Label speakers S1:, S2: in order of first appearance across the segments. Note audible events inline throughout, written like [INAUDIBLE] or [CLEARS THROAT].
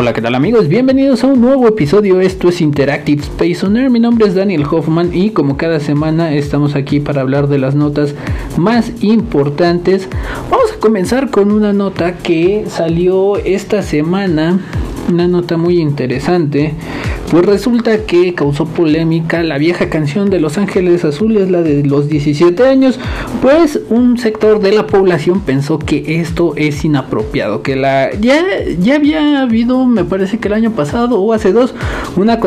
S1: Hola, ¿qué tal amigos? Bienvenidos a un nuevo episodio. Esto es Interactive Space Owner. Mi nombre es Daniel Hoffman y como cada semana estamos aquí para hablar de las notas más importantes. Vamos a comenzar con una nota que salió esta semana, una nota muy interesante pues resulta que causó polémica la vieja canción de Los Ángeles Azules, la de los 17 años, pues un sector de la población pensó que esto es inapropiado, que la ya, ya había habido, me parece que el año pasado o hace dos, una,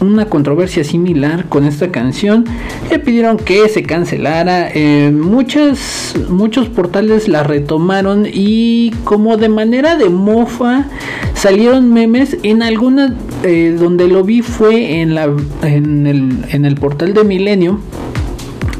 S1: una controversia similar con esta canción, le pidieron que se cancelara, eh, muchas, muchos portales la retomaron y como de manera de mofa salieron memes en algunas eh, donde lo vi fue en, la, en, el, en el portal de Milenio.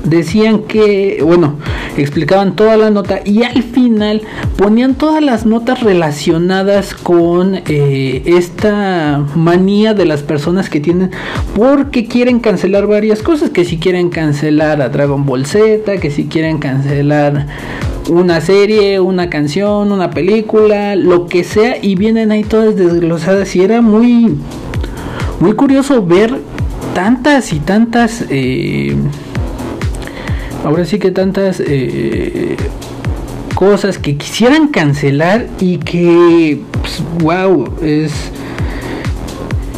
S1: Decían que, bueno, explicaban toda la nota y al final ponían todas las notas relacionadas con eh, esta manía de las personas que tienen porque quieren cancelar varias cosas, que si quieren cancelar a Dragon Ball Z, que si quieren cancelar una serie, una canción, una película, lo que sea y vienen ahí todas desglosadas. Y era muy muy curioso ver tantas y tantas eh, ahora sí que tantas eh, cosas que quisieran cancelar y que, wow, pues, es,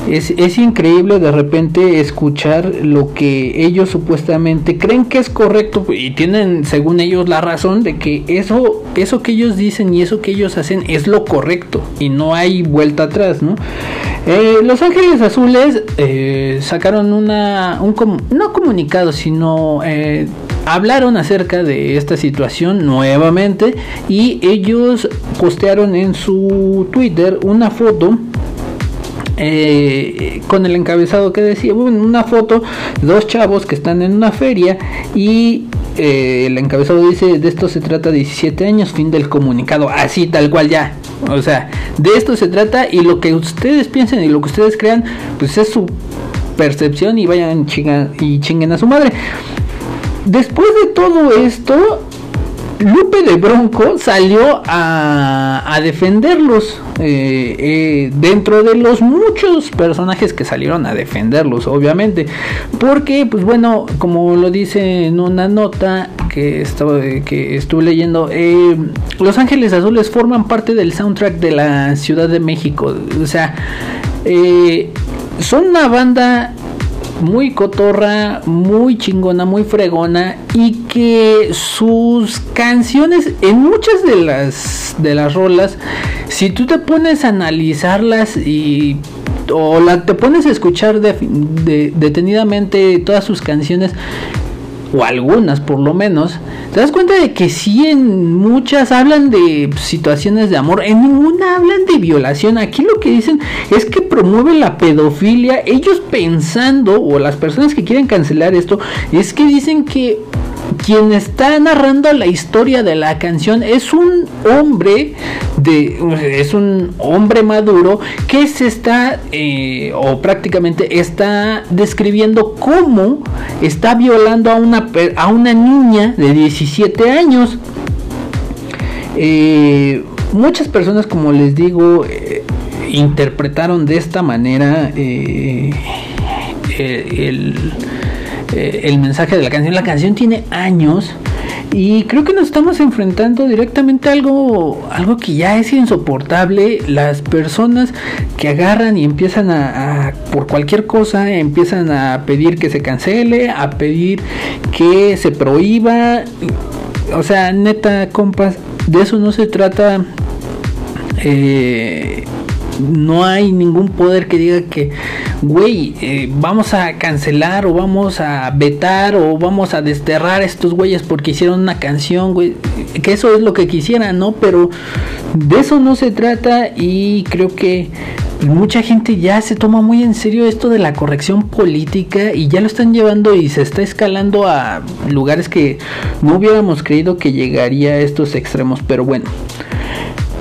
S1: es, es, increíble de repente escuchar lo que ellos supuestamente creen que es correcto y tienen según ellos la razón de que eso, eso que ellos dicen y eso que ellos hacen es lo correcto y no hay vuelta atrás, ¿no? Eh, Los Ángeles Azules eh, sacaron una, un no comunicado, sino eh, hablaron acerca de esta situación nuevamente y ellos postearon en su Twitter una foto eh, con el encabezado que decía, bueno, una foto dos chavos que están en una feria y eh, el encabezado dice, de esto se trata 17 años, fin del comunicado, así tal cual ya. O sea, de esto se trata y lo que ustedes piensen y lo que ustedes crean, pues es su percepción y vayan y chinguen a su madre. Después de todo esto, Lupe de Bronco salió a, defenderlos eh, eh, dentro de los muchos personajes que salieron a defenderlos, obviamente, porque, pues bueno, como lo dice en una nota que, estaba, que estuve leyendo, eh, Los Ángeles Azules forman parte del soundtrack de la Ciudad de México, o sea, son una banda muy cotorra, muy chingona, muy fregona y que sus canciones en muchas de las de las rolas, si tú te pones a analizarlas y o la, te pones a escuchar detenidamente todas sus canciones o algunas por lo menos, te das cuenta de que sí en muchas hablan de situaciones de amor, en ninguna hablan de violación. Aquí lo que dicen es que promueve la pedofilia. Ellos pensando, o las personas que quieren cancelar esto, es que dicen que quien está narrando la historia de la canción es un hombre de es un hombre maduro que se está eh, o prácticamente está describiendo cómo está violando a una a una niña de 17 años. Eh, muchas personas como les digo eh, interpretaron de esta manera el eh, el mensaje de la canción. La canción tiene años y creo que nos estamos enfrentando directamente a algo, algo que ya es insoportable. Las personas que agarran y empiezan a, por cualquier cosa, empiezan a pedir que se cancele, a pedir que se prohíba. O sea, neta, compas, de eso no se trata. Eh, no hay ningún poder que diga que, güey, eh, vamos a cancelar o vamos a vetar o vamos a desterrar a estos güeyes porque hicieron una canción, güey. Que eso es lo que quisieran, ¿no? Pero de eso no se trata y creo que mucha gente ya se toma muy en serio esto de la corrección política y ya lo están llevando y se está escalando a lugares que no hubiéramos creído que llegaría a estos extremos. Pero bueno.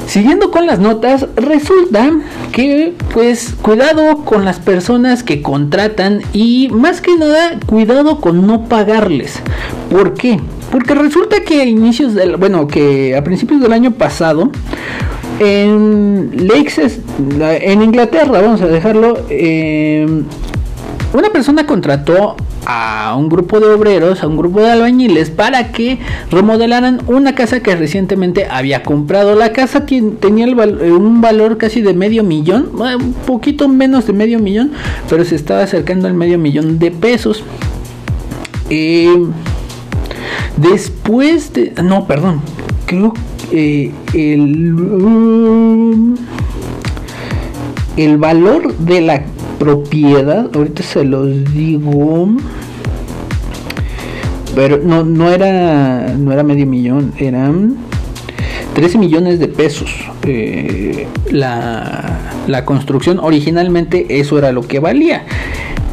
S1: Siguiendo con las notas, resulta que pues cuidado con las personas que contratan y más que nada cuidado con no pagarles. ¿Por qué? Porque resulta que a inicios del, bueno, que a principios del año pasado En Lakes, en Inglaterra, vamos a dejarlo, eh, una persona contrató a un grupo de obreros, a un grupo de albañiles para que remodelaran una casa que recientemente había comprado. La casa tenía eh, un valor casi de medio millón, un poquito menos de medio millón, pero se estaba acercando al medio millón de pesos. Eh, después de... No, perdón. Creo que el... el valor de la propiedad, ahorita se los digo. Pero no, no era no era medio millón, eran 13 millones de pesos. Eh, la, la construcción originalmente eso era lo que valía.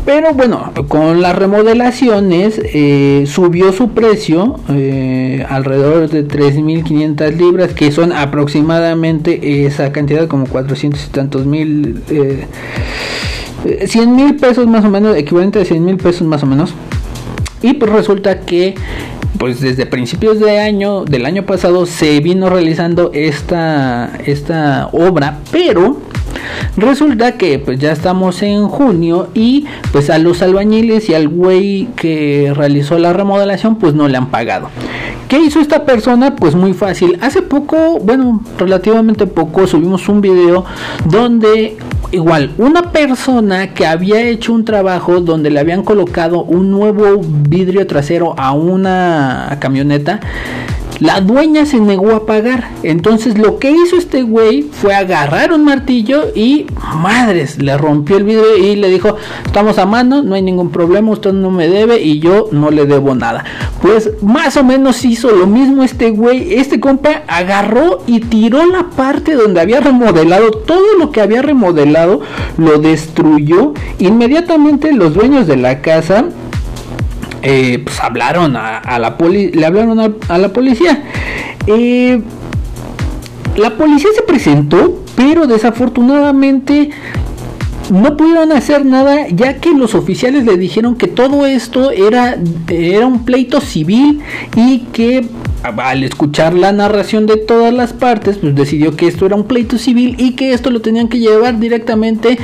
S1: Pero bueno, con las remodelaciones eh, subió su precio eh, alrededor de 3.500 libras, que son aproximadamente esa cantidad, como 400 y tantos mil 100 mil pesos más o menos, equivalente a 100 mil pesos más o menos. Y pues resulta que pues desde principios de año del año pasado se vino realizando esta esta obra, pero resulta que pues ya estamos en junio y pues a los albañiles y al güey que realizó la remodelación pues no le han pagado. ¿Qué hizo esta persona? Pues muy fácil. Hace poco, bueno, relativamente poco, subimos un video donde igual una persona que había hecho un trabajo donde le habían colocado un nuevo vidrio trasero a una camioneta la dueña se negó a pagar. Entonces lo que hizo este güey fue agarrar un martillo y madres, le rompió el vidrio y le dijo, estamos a mano, no hay ningún problema, usted no me debe y yo no le debo nada. Pues más o menos hizo lo mismo este güey. Este compa agarró y tiró la parte donde había remodelado, todo lo que había remodelado, lo destruyó. Inmediatamente los dueños de la casa eh, pues hablaron a, la poli le hablaron a, la policía. Eh, la policía se presentó, pero desafortunadamente no pudieron hacer nada ya que los oficiales le dijeron que todo esto era, era un pleito civil y que al escuchar la narración de todas las partes, pues decidió que esto era un pleito civil y que esto lo tenían que llevar directamente,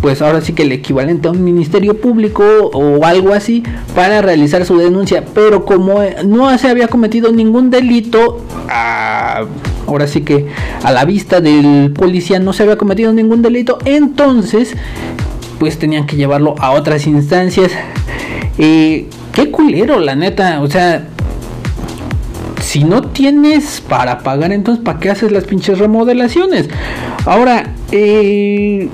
S1: pues ahora sí que el equivalente a un ministerio público o algo así para realizar su denuncia. Pero como no se había cometido ningún delito, ahora sí que a la vista del policía no se había cometido ningún delito, entonces pues tenían que llevarlo a otras instancias. Eh, qué culero, la neta, o sea si no tienes para pagar, entonces ¿para qué haces las pinches remodelaciones? Ahora, eh,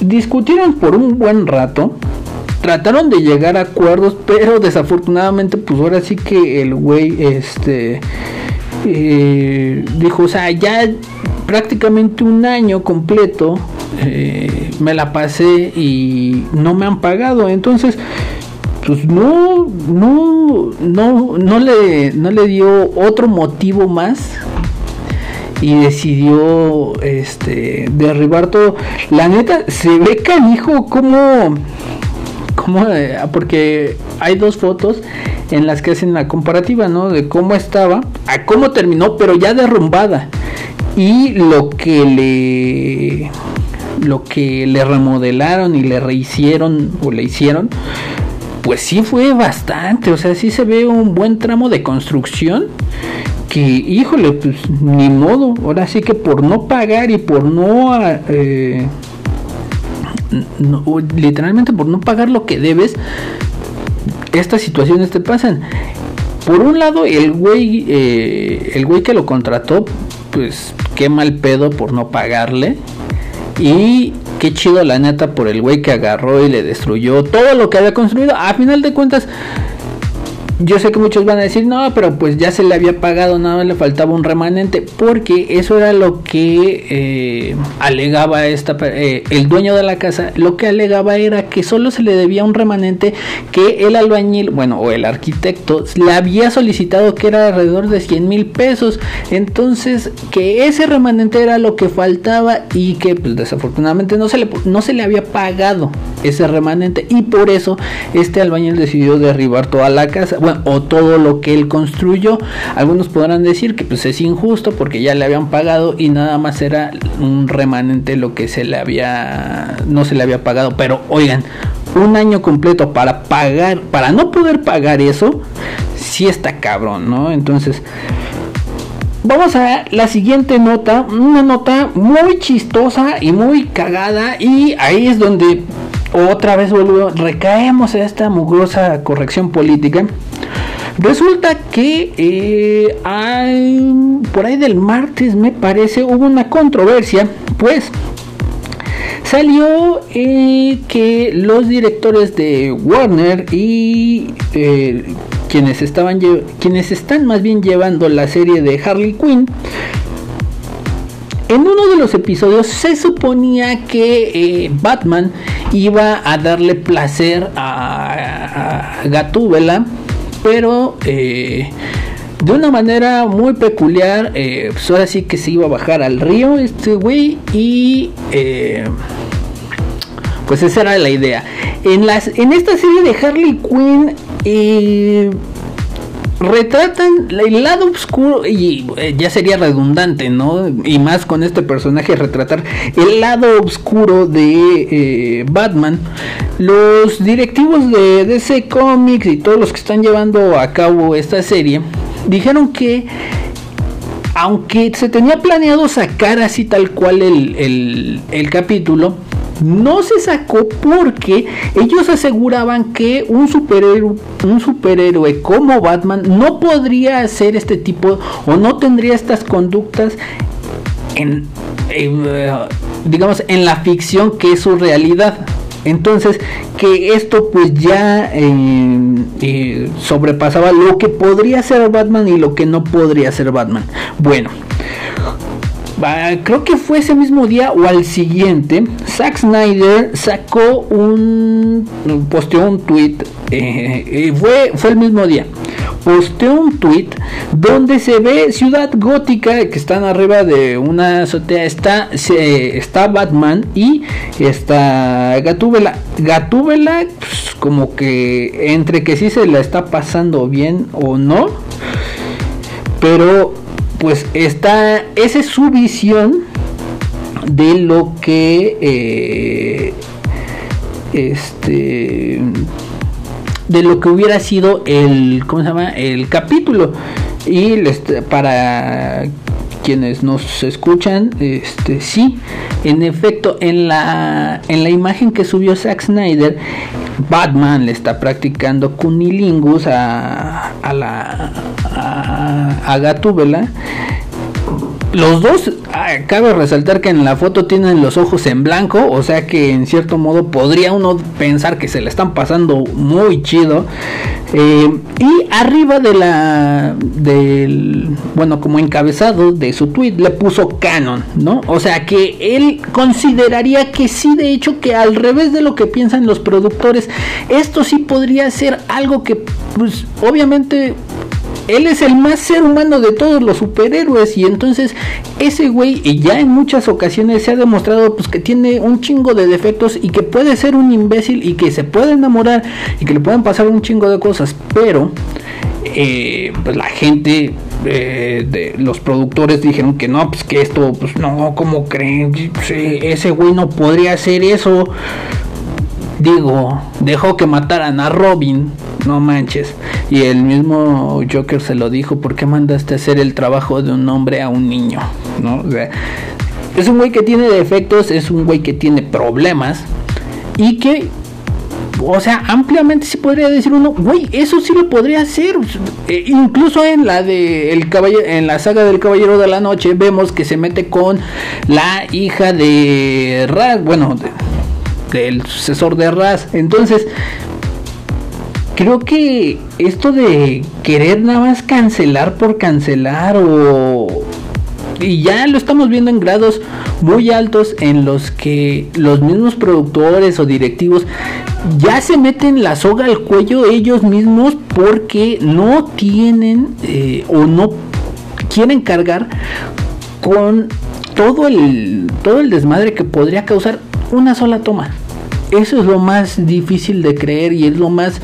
S1: discutieron por un buen rato. Trataron de llegar a acuerdos, pero desafortunadamente, pues ahora sí que el güey, este, eh, dijo, o sea, ya prácticamente un año completo eh, me la pasé y no me han pagado. Entonces, pues no, no, no, no le, no le dio otro motivo más y decidió este derribar todo. La neta, se ve canijo como como eh, porque hay dos fotos en las que hacen la comparativa, ¿no? De cómo estaba a cómo terminó, pero ya derrumbada. Y lo que le lo que le remodelaron y le rehicieron o le hicieron pues sí fue bastante, o sea, sí se ve un buen tramo de construcción que, híjole, pues ni modo, ahora sí que por no pagar y por no, eh, literalmente por no pagar lo que debes, estas situaciones te pasan. Por un lado, el güey, eh, el güey que lo contrató, pues qué mal pedo por no pagarle. Y qué chido la neta por el güey que agarró y le destruyó todo lo que había construido. A final de cuentas, yo sé que muchos van a decir, no, pero pues ya se le había pagado, nada le faltaba un remanente, porque eso era lo que eh, alegaba esta, eh, el dueño de la casa, lo que alegaba era que solo se le debía un remanente que el albañil, bueno, o el arquitecto, le había solicitado que era alrededor de 100 mil pesos, entonces que ese remanente era lo que faltaba y que pues desafortunadamente no se le, no se le había pagado ese remanente. Y por eso este albañil decidió derribar toda la casa o todo lo que él construyó. Algunos podrán decir que pues es injusto porque ya le habían pagado y nada más era un remanente lo que se le había no se le había pagado, pero oigan, un año completo para pagar, para no poder pagar eso, sí está cabrón, ¿no? Entonces, Vamos a la siguiente nota, una nota muy chistosa y muy cagada y ahí es donde otra vez vuelvo, recaemos a esta mugrosa corrección política. Resulta que eh, por ahí del martes me parece hubo una controversia, pues salió eh, que los directores de Warner y eh, quienes estaban quienes están más bien llevando la serie de Harley Quinn en uno de los episodios se suponía que Batman iba a darle placer a, Gatúbela, pero eh, de una manera muy peculiar, eh, pues ahora sí que se iba a bajar al río este güey y pues esa era la idea. En, las, en esta serie de Harley Quinn y retratan el lado oscuro y eh, ya sería redundante, ¿no? Y más con este personaje retratar el lado oscuro de eh, Batman. Los directivos de DC Comics y todos los que están llevando a cabo esta serie dijeron que aunque se tenía planeado sacar así tal cual el, el capítulo, no se sacó porque ellos aseguraban que un superhéroe, un superhéroe como Batman no podría hacer este tipo o no tendría estas conductas en, eh, digamos en la ficción que es su realidad. Entonces, que esto pues ya eh, eh, sobrepasaba lo que podría ser Batman y lo que no podría ser Batman. Bueno, creo que fue ese mismo día o al siguiente, Zack Snyder sacó un, posteó un tweet, eh, fue, fue el mismo día, posteó un tweet donde se ve Ciudad Gótica que están arriba de una azotea, está, está Batman y está Gatúbela. Gatúbela, pues, como que entre que sí se la está pasando bien o no, pero pues está, esa es su visión de lo que eh, este de lo que hubiera sido el cómo se llama el capítulo. Y para quienes nos escuchan este sí en efecto en la en la imagen que subió Zack Snyder Batman le está practicando cunilingus a, a la a, Gatúbela. Los dos, ah, cabe resaltar que en la foto tienen los ojos en blanco, o sea que en cierto modo podría uno pensar que se le están pasando muy chido. Eh, y arriba de la, del, bueno, como encabezado de su tweet le puso canon, ¿no? O sea que él consideraría que sí, de hecho, que al revés de lo que piensan los productores, esto sí podría ser algo que, pues, obviamente él es el más ser humano de todos los superhéroes y entonces ese güey y ya en muchas ocasiones se ha demostrado pues que tiene un chingo de defectos y que puede ser un imbécil y que se puede enamorar y que le pueden pasar un chingo de cosas, pero eh, pues la gente eh, de los productores dijeron que no, pues que esto, pues no, como creen? ese güey no podría hacer eso. Digo, dejó que mataran a Robin, no manches. Y el mismo Joker se lo dijo, ¿por qué mandaste a hacer el trabajo de un hombre a un niño? ¿No? es un güey que tiene defectos, es un güey que tiene problemas y que o sea, ampliamente se podría decir uno, güey, eso sí lo podría hacer. Eh, incluso en la de el caballero, en la saga del Caballero de la Noche vemos que se mete con la hija de Raz, bueno, del sucesor de Raz. Entonces, creo que esto de querer nada más cancelar por cancelar o y ya lo estamos viendo en grados muy altos en los que los mismos productores o directivos ya se meten la soga al cuello ellos mismos porque no tienen eh, o no quieren cargar con todo el todo el desmadre que podría causar una sola toma. Eso es lo más difícil de creer y es lo más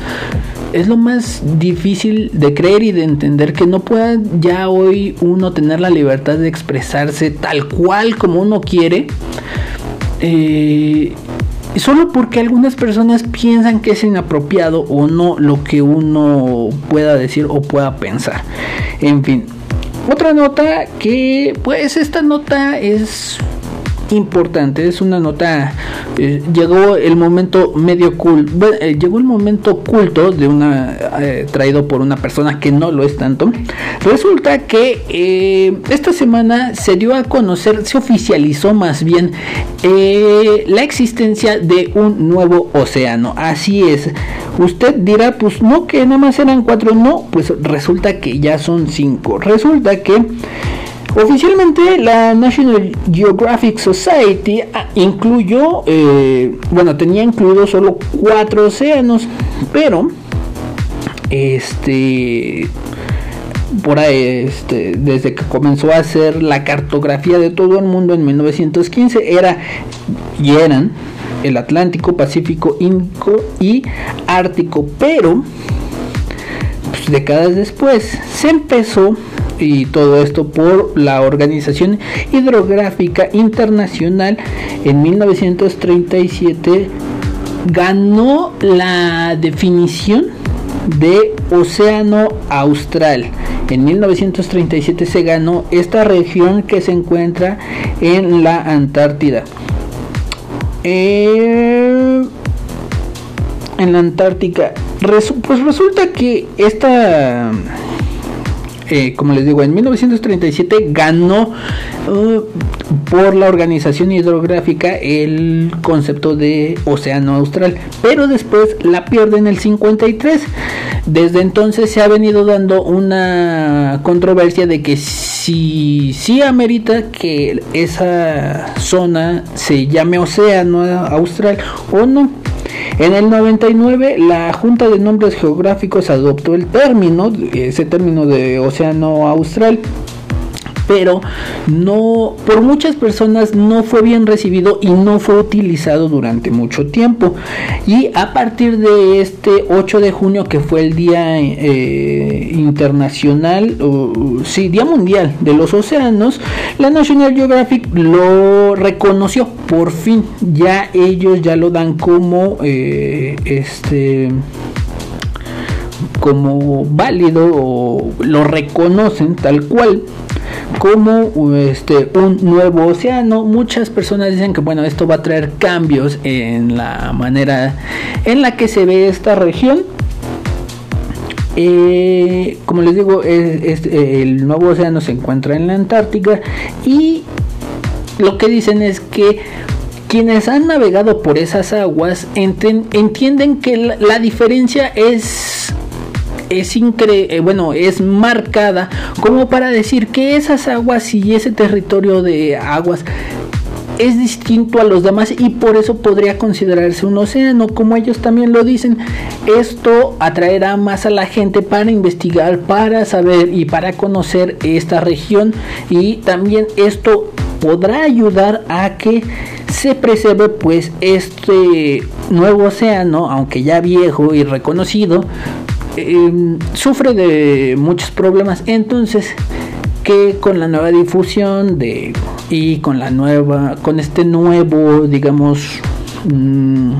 S1: es lo más difícil de creer y de entender que no pueda ya hoy uno tener la libertad de expresarse tal cual como uno quiere. Eh, solo porque algunas personas piensan que es inapropiado o no lo que uno pueda decir o pueda pensar. En fin, otra nota que pues esta nota es importante, es una nota, eh, llegó el momento medio cool, eh, llegó el momento oculto de una, eh, traído por una persona que no lo es tanto. Resulta que esta semana se dio a conocer, se oficializó más bien la existencia de un nuevo océano. Así es. Usted dirá, pues no, que nada más eran cuatro, no, pues resulta que ya son cinco. Resulta que Oficialmente la National Geographic Society ah, incluyó, eh, bueno, tenía incluido solo cuatro océanos, pero este por ahí, este, desde que comenzó a hacer la cartografía de todo el mundo en 1915, era y eran el Atlántico, Pacífico, Índico y Ártico, pero pues, décadas después se empezó y todo esto por la Organización Hidrográfica Internacional en 1937 ganó la definición de Océano Austral. En 1937 se ganó esta región que se encuentra en la Antártida. Eh, en la Antártica. pues resulta que esta eh, como les digo, en 1937 ganó uh, por la Organización Hidrográfica el concepto de Océano Austral, pero después la pierde en el 53. Desde entonces se ha venido dando una controversia de que si sí amerita que esa zona se llame Océano Austral o no. En el 99 la Junta de Nombres Geográficos adoptó el término, ese término de Océano Austral pero no por muchas personas no fue bien recibido y no fue utilizado durante mucho tiempo. Y a partir de este 8 de junio que fue el día eh, internacional sí día mundial de los océanos la National Geographic lo reconoció por fin. Ya ellos ya lo dan como eh, este como válido o lo reconocen tal cual como este un nuevo océano. Muchas personas dicen que bueno, esto va a traer cambios en la manera en la que se ve esta región. Eh, como les digo, el nuevo océano se encuentra en la Antártica y lo que dicen es que quienes han navegado por esas aguas entienden que la diferencia es es incre eh, bueno, es marcada como para decir que esas aguas y ese territorio de aguas es distinto a los demás y por eso podría considerarse un océano, como ellos también lo dicen. Esto atraerá más a la gente para investigar, para saber y para conocer esta región y también esto podrá ayudar a que se preserve pues este nuevo océano, aunque ya viejo y reconocido, Em, sufre de muchos problemas. Entonces, que con la nueva difusión de y con la nueva, con este nuevo, digamos, mm,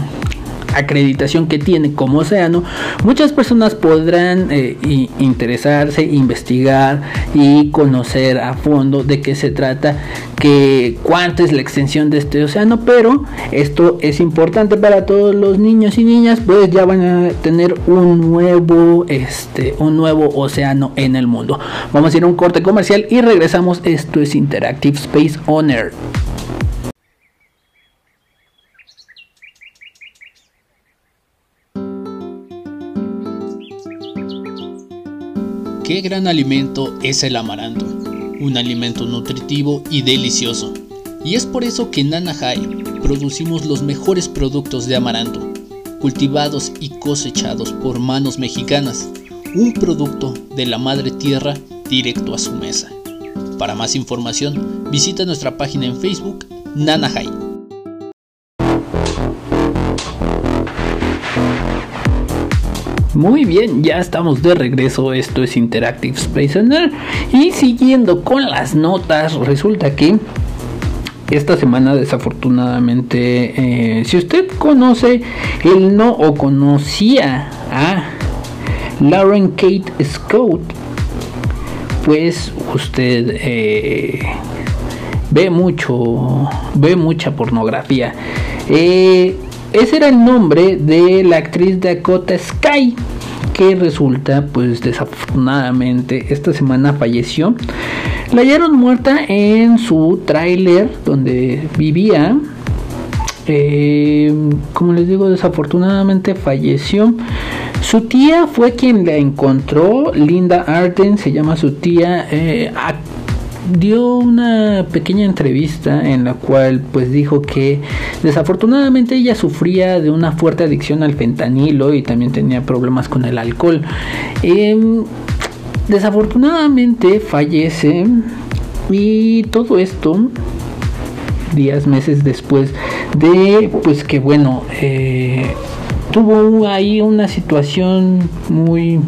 S1: acreditación que tiene como océano, muchas personas podrán eh, interesarse, investigar y conocer a fondo de qué se trata, que cuánta es la extensión de este océano, pero esto es importante para todos los niños y niñas, pues ya van a tener un nuevo, este, un nuevo océano en el mundo. Vamos a ir a un corte comercial y regresamos. Esto es Interactive Space On
S2: Qué gran alimento es el amaranto, un alimento nutritivo y delicioso. Y es por eso que en Nanahai producimos los mejores productos de amaranto, cultivados y cosechados por manos mexicanas, un producto de la madre tierra directo a su mesa. Para más información, visita nuestra página en Facebook Nanahai.
S1: Muy bien, ya estamos de regreso. Esto es Interactive Space Nerd. Y siguiendo con las notas, resulta que esta semana desafortunadamente, eh, si usted conoce el no o conocía a Lauren Kate Scott, pues usted eh, ve mucho, ve mucha pornografía. Eh, ese era el nombre de la actriz Dakota Sky que resulta pues desafortunadamente esta semana falleció. La hallaron muerta en su tráiler donde vivía. Eh, como les digo desafortunadamente falleció. Su tía fue quien la encontró Linda Arden se llama su tía eh, dio una pequeña entrevista en la cual pues dijo que desafortunadamente ella sufría de una fuerte adicción al fentanilo y también tenía problemas con el alcohol. Em, desafortunadamente fallece y todo esto días, meses después de pues que bueno eh, tuvo ahí una situación muy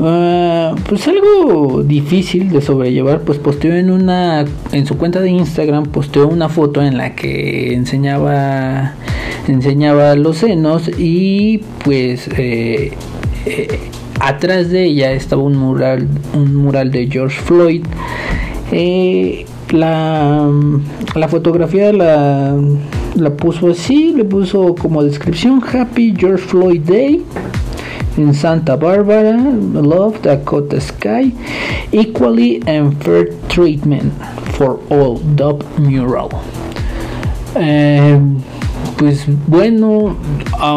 S1: Ah, pues algo difícil de sobrellevar, pues posteó en una en su cuenta de Instagram posteó una foto en la que enseñaba enseñaba los senos y pues eh, eh, atrás de ella estaba un mural un mural de George Floyd. Eh, la, la fotografía la, la puso así le puso como descripción Happy George Floyd Day in Santa Barbara, Love Dakota Sky, Equally and Fair Treatment for All Dub Mural. Eh, pues bueno,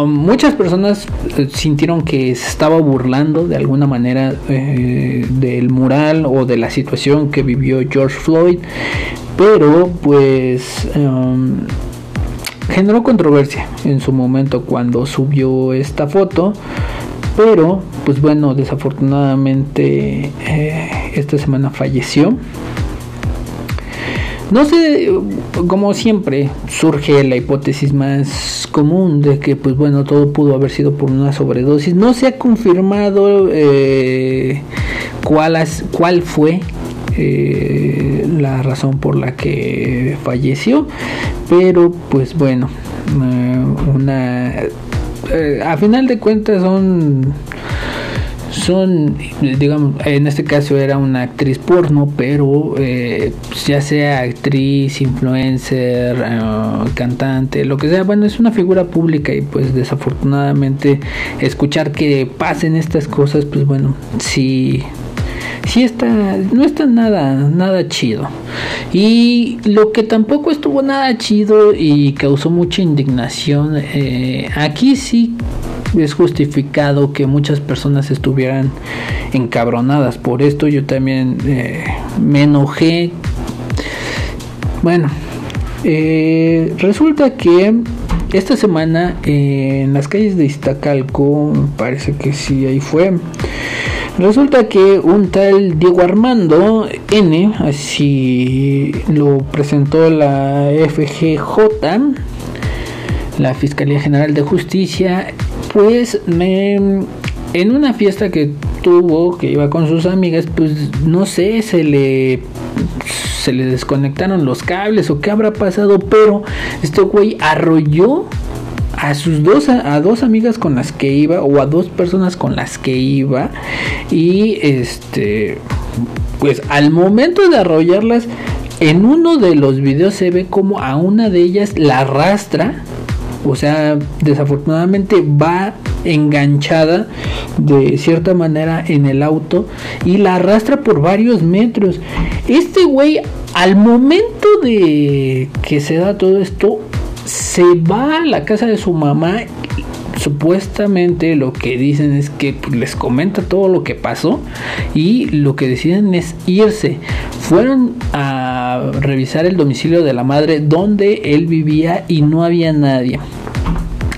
S1: muchas personas eh, sintieron que se estaba burlando de alguna manera eh, del mural o de la situación que vivió George Floyd, pero pues um, generó controversia en su momento cuando subió esta foto pero, pues bueno, desafortunadamente eh, esta semana falleció. No sé, como siempre, surge la hipótesis más común de que, pues bueno, todo pudo haber sido por una sobredosis. No se ha confirmado eh, cuál, cuál fue eh, la razón por la que falleció, pero pues bueno, una eh, a final de cuentas son son digamos en este caso era una actriz porno pero eh, ya sea actriz influencer eh, cantante lo que sea bueno es una figura pública y pues desafortunadamente escuchar que pasen estas cosas pues bueno sí sí está, no está nada, nada chido. Y lo que tampoco estuvo nada chido y causó mucha indignación, eh, aquí sí es justificado que muchas personas estuvieran encabronadas por esto. Yo también eh, me enojé. Bueno, eh, resulta que esta semana en las calles de Iztacalco, parece que sí, ahí fue. Resulta que un tal Diego Armando N, así lo presentó la FGJ, la Fiscalía General de Justicia, pues me, en una fiesta que tuvo, que iba con sus amigas, pues no sé, se le se le desconectaron los cables o qué habrá pasado, pero este güey arrolló a sus dos a, dos amigas con las que iba o a dos personas con las que iba y este pues al momento de arrollarlas en uno de los videos se ve como a una de ellas la arrastra o sea desafortunadamente va enganchada de cierta manera en el auto y la arrastra por varios metros. Este güey al momento de que se da todo esto se va a la casa de su mamá. Supuestamente lo que dicen es que pues, les comenta todo lo que pasó y lo que deciden es irse. Fueron a revisar el domicilio de la madre donde él vivía y no había nadie.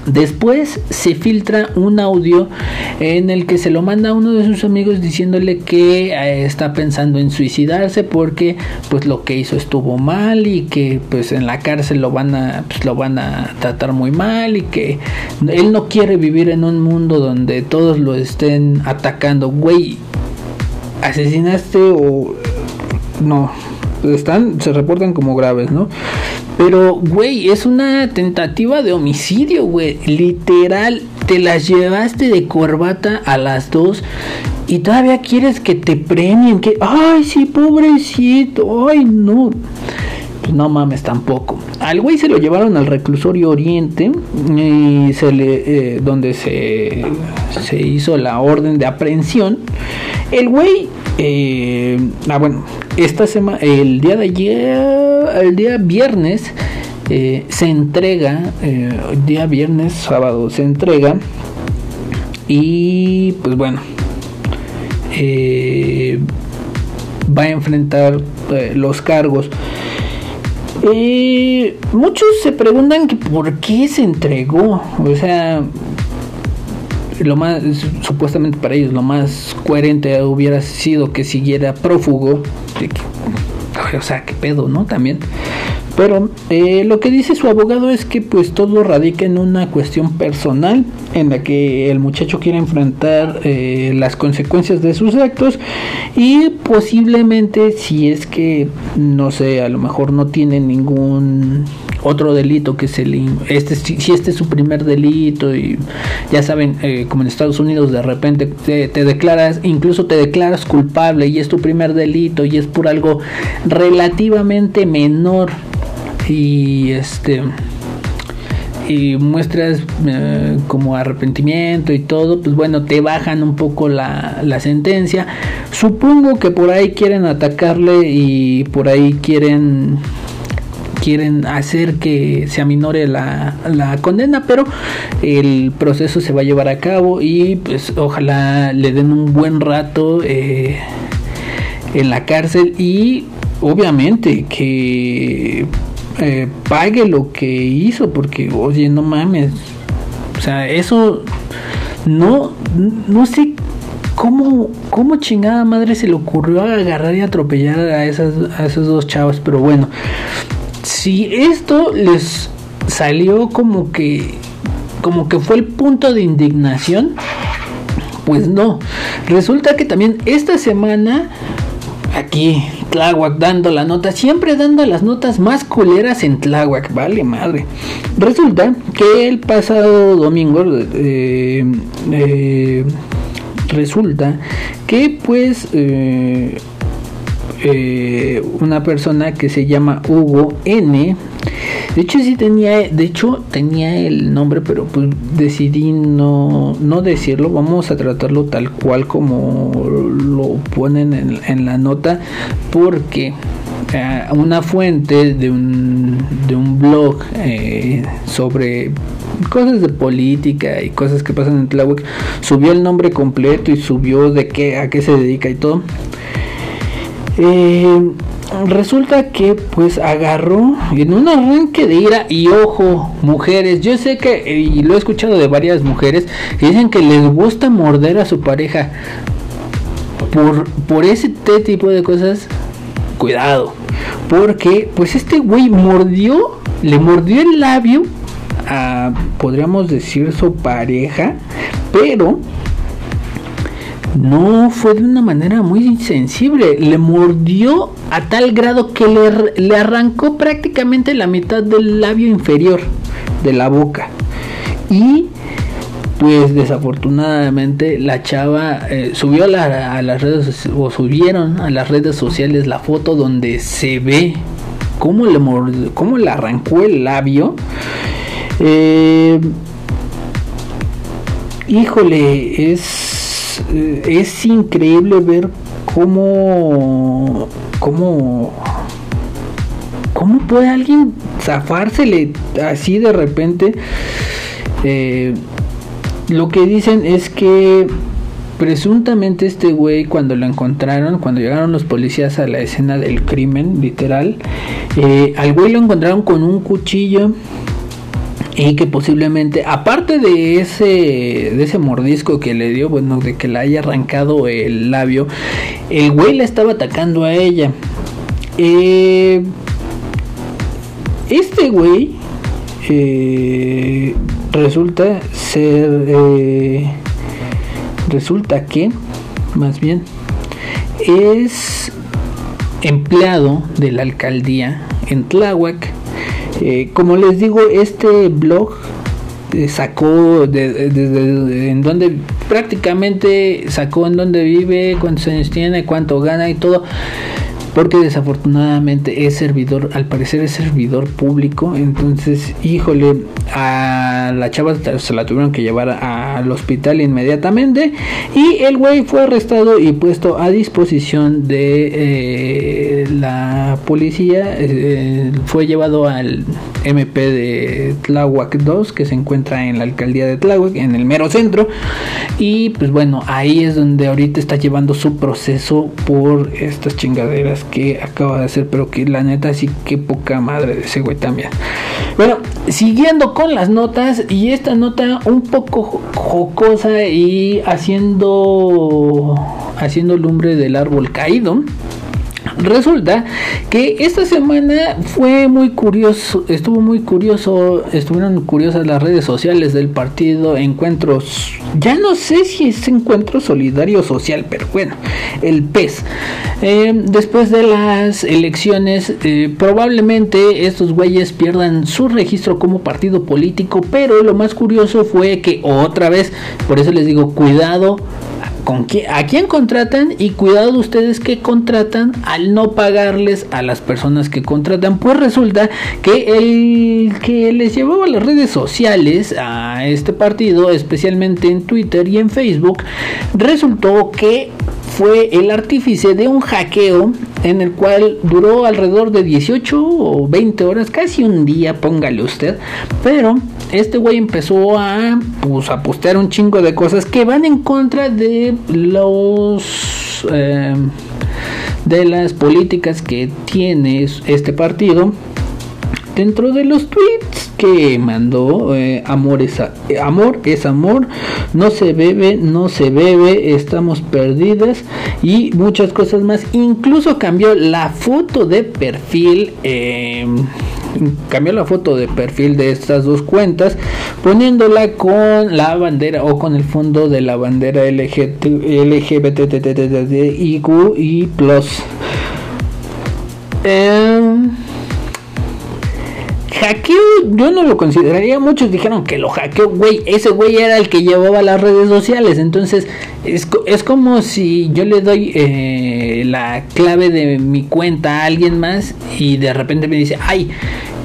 S1: Después se filtra un audio en el que se lo manda a uno de sus amigos diciéndole que eh, está pensando en suicidarse porque pues lo que hizo estuvo mal y que pues en la cárcel lo van a pues, lo van a tratar muy mal y que él no quiere vivir en un mundo donde todos lo estén atacando, güey. Asesinaste o no, están se reportan como graves, ¿no? Pero, güey, es una tentativa de homicidio, güey. Literal, te las llevaste de corbata a las dos y todavía quieres que te premien. Que, ay, sí, pobrecito, ay, no. No mames tampoco. Al güey se lo llevaron al reclusorio Oriente y se le, eh, donde se, se hizo la orden de aprehensión. El güey, eh, ah bueno, esta semana, el día de ayer, el día viernes, eh, se entrega, el día viernes, sábado, se entrega. Y pues bueno, va a enfrentar los cargos. Muchos se preguntan que por qué se entregó. O sea, lo más, supuestamente para ellos, lo más coherente hubiera sido que siguiera prófugo. O sea, qué pedo, ¿no? También. Pero eh, lo que dice su abogado es que pues todo radica en una cuestión personal en la que el muchacho quiere enfrentar eh, las consecuencias de sus actos y posiblemente si es que no sé, a lo mejor no tiene ningún otro delito que se le este si este es su primer delito y ya saben eh, como en Estados Unidos de repente te, declaras incluso te declaras culpable y es tu primer delito y es por algo relativamente menor y este y muestras eh, como arrepentimiento y todo, pues bueno, te bajan un poco la, la, sentencia. Supongo que por ahí quieren atacarle y por ahí quieren quieren hacer que se aminore la, la, condena, pero el proceso se va a llevar a cabo y pues ojalá le den un buen rato eh, en la cárcel y obviamente que eh, pague lo que hizo porque oye no mames o sea eso no no sé cómo cómo chingada madre se le ocurrió agarrar y atropellar a esas a esos dos chavos pero bueno si esto les salió como que como que fue el punto de indignación, pues no. Resulta que también esta semana aquí Tláhuac dando la nota, siempre dando las notas más culeras en Tláhuac, vale madre. Resulta que el pasado domingo eh, eh, resulta que pues eh, una persona que se llama Hugo N. De hecho sí tenía, de hecho tenía el nombre, pero pues decidí no, no decirlo. Vamos a tratarlo tal cual como lo ponen en, la nota, porque eh, una fuente de un, de un blog eh, sobre cosas de política y cosas que pasan en Tlahuac subió el nombre completo y subió de qué a qué se dedica y todo. Eh, resulta que pues agarró en un arranque de ira y ojo mujeres yo sé que y lo he escuchado de varias mujeres que dicen que les gusta morder a su pareja por por ese tipo de cosas cuidado porque pues este güey mordió le mordió el labio a podríamos decir su pareja pero no fue de una manera muy insensible. Le mordió a tal grado que le, le arrancó prácticamente la mitad del labio inferior de la boca. Y pues desafortunadamente la chava eh, subió a, las redes o subieron a las redes sociales la foto donde se ve cómo le mordió, cómo le arrancó el labio. Eh, híjole, es eh, es increíble ver cómo, cómo, cómo puede alguien zafársele así de repente. Eh, lo que dicen es que presuntamente este güey cuando lo encontraron, cuando llegaron los policías a la escena del crimen, literal, eh, al güey lo encontraron con un cuchillo y que posiblemente aparte de ese de ese mordisco que le dio bueno de que le haya arrancado el labio el güey le estaba atacando a ella. Eh, este güey eh, resulta ser eh, resulta que más bien es empleado de la alcaldía en Tláhuac eh, como les digo, este blog eh, sacó desde en donde prácticamente sacó en donde vive, cuántos años tiene, cuánto gana y todo porque desafortunadamente es servidor, al parecer es servidor público, entonces, híjole, a la chava se la tuvieron que llevar al hospital inmediatamente y el güey fue arrestado y puesto a disposición de eh, la policía, eh, fue llevado al MP de Tláhuac 2 que se encuentra en la alcaldía de Tláhuac, en el mero centro, y pues bueno, ahí es donde ahorita está llevando su proceso por estas chingaderas que acaba de hacer, pero que la neta sí que poca madre de ese güey también. Bueno, siguiendo con las notas y esta nota un poco jocosa y haciendo haciendo lumbre del árbol caído. Resulta que esta semana fue muy curioso, estuvo muy curioso, estuvieron curiosas las redes sociales del partido Encuentros, ya no sé si es Encuentro Solidario Social, pero bueno, el PES. Eh, después de las elecciones, eh, probablemente estos güeyes pierdan su registro como partido político, pero lo más curioso fue que otra vez, por eso les digo, cuidado con a quién contratan y cuidado ustedes que contratan al no pagarles a las personas que contratan. Pues resulta que el que les llevaba las redes sociales a este partido, especialmente en Twitter y en Facebook, resultó que fue el artífice de un hackeo en el cual duró alrededor de 18 o 20 horas, casi un día, póngale usted, pero este güey empezó a pues a postear un chingo de cosas que van en contra de los eh, de las políticas que tiene este partido dentro de los tweets que mandó eh, amor es amor es amor no se bebe no se bebe estamos perdidas y muchas cosas más. Incluso cambió la foto de perfil eh, cambió la foto de perfil de estas dos cuentas poniéndola con la bandera o con el fondo de la bandera LGBTIQ y plus. Em, hackeo yo no lo consideraría, muchos dijeron que lo hackeó, güey, ese güey era el que llevaba las redes sociales, entonces es, es como si yo le doy eh, la clave de mi cuenta a alguien más y de repente me dice, ay,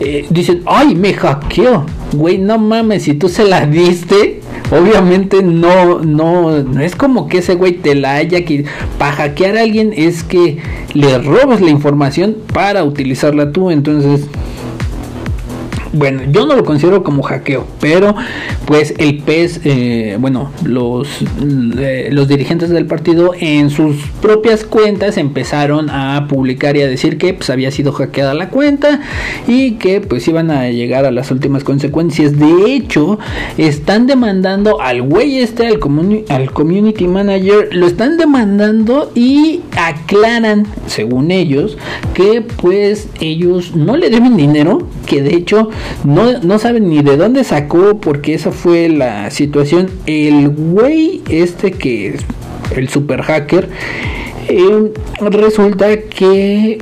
S1: eh, dicen, ay, me hackeó, güey, no mames, si tú se la diste, obviamente no, no, no es como que ese güey te la haya que para hackear a alguien es que le robes la información para utilizarla tú, entonces bueno, yo no lo considero como hackeo, pero pues el PES, eh, bueno, los, eh, los dirigentes del partido en sus propias cuentas empezaron a publicar y a decir que pues había sido hackeada la cuenta y que pues iban a llegar a las últimas consecuencias. De hecho, están demandando al güey este, al, al community manager, lo están demandando y aclaran, según ellos, que pues ellos no le deben dinero, que de hecho no, no saben ni de dónde sacó, porque esa fue la situación. El güey este que es el super hacker, eh, resulta que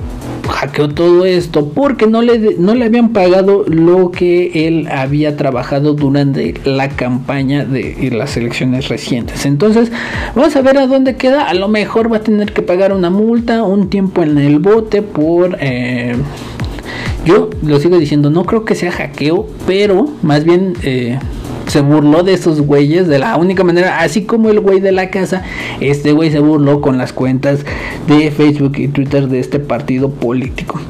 S1: hackeó todo esto porque no le, no le habían pagado lo que él había trabajado durante la campaña de las elecciones recientes. Entonces, vamos a ver a dónde queda. A lo mejor va a tener que pagar una multa, un tiempo en el bote por... Eh, yo lo sigo diciendo, no creo que sea hackeo, pero más bien eh, se burló de esos güeyes de la única manera, así como el güey de la casa, este güey se burló con las cuentas de Facebook y Twitter de este partido político.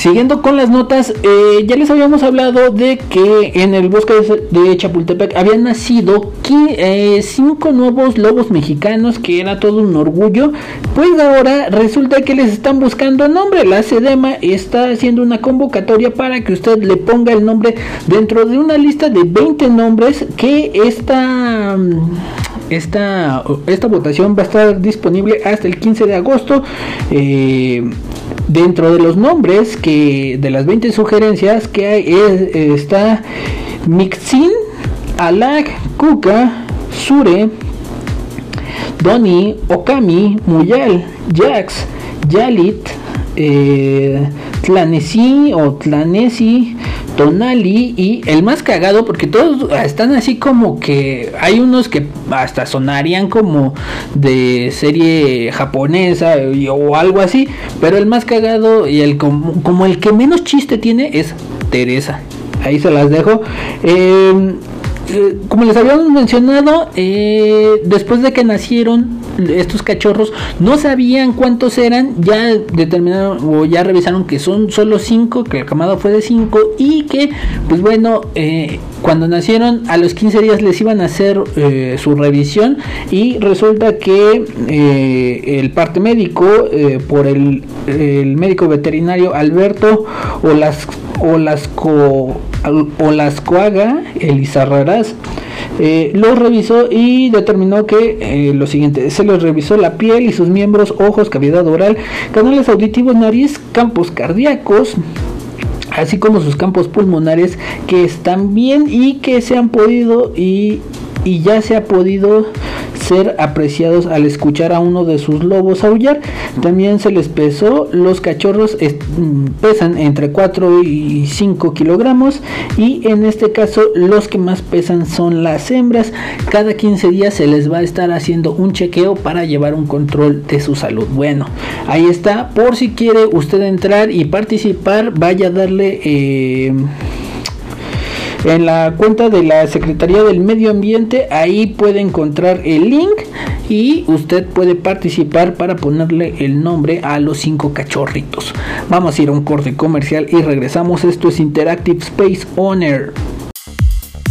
S1: Siguiendo con las notas, eh, ya les habíamos hablado de que en el bosque de Chapultepec habían nacido eh, cinco nuevos lobos mexicanos, que era todo un orgullo. Pues ahora resulta que les están buscando nombre. La SEDEMA está haciendo una convocatoria para que usted le ponga el nombre dentro de una lista de 20 nombres que esta, esta, esta votación va a estar disponible hasta el 15 de agosto. Eh, dentro de los nombres que de las 20 sugerencias que hay está Mixin, Alag, Kuka, Sure, Doni, Okami, Muyal, Jax, Yalit, eh, Tlanesi o Tlanesi, Tonali y el más cagado porque todos están así como que hay unos que hasta sonarían como de serie japonesa o algo así, pero el más cagado y el como, el que menos chiste tiene es Teresa. Ahí se las dejo. Em, eh, como les habíamos mencionado, eh, después de que nacieron estos cachorros, no sabían cuántos eran, ya determinaron o ya revisaron que son solo 5, que la camada fue de 5 y que, pues bueno, eh, cuando nacieron a los 15 días les iban a hacer su revisión y resulta que el parte médico por el, el, médico veterinario Alberto o las o las Olascoaga Elizarraraz eh, lo revisó y determinó que eh, lo siguiente, se les revisó la piel y sus miembros, ojos, cavidad oral, canales auditivos, nariz, campos cardíacos, así como sus campos pulmonares que están bien y que se han podido y, y ya se ha podido ser apreciados al escuchar a uno de sus lobos aullar. También se les pesó, los cachorros mm, pesan entre 4 y 5 kilogramos y en este caso los que más pesan son las hembras. Cada 15 días se les va a estar haciendo un chequeo para llevar un control de su salud. Bueno, ahí está, por si quiere usted entrar y participar, vaya a darle... Eh, en la cuenta de la Secretaría del Medio Ambiente. Ahí puede encontrar el link y usted puede participar para ponerle el nombre a los cinco cachorritos. Vamos a ir a un corte comercial y regresamos. Esto es Interactive Space Owner.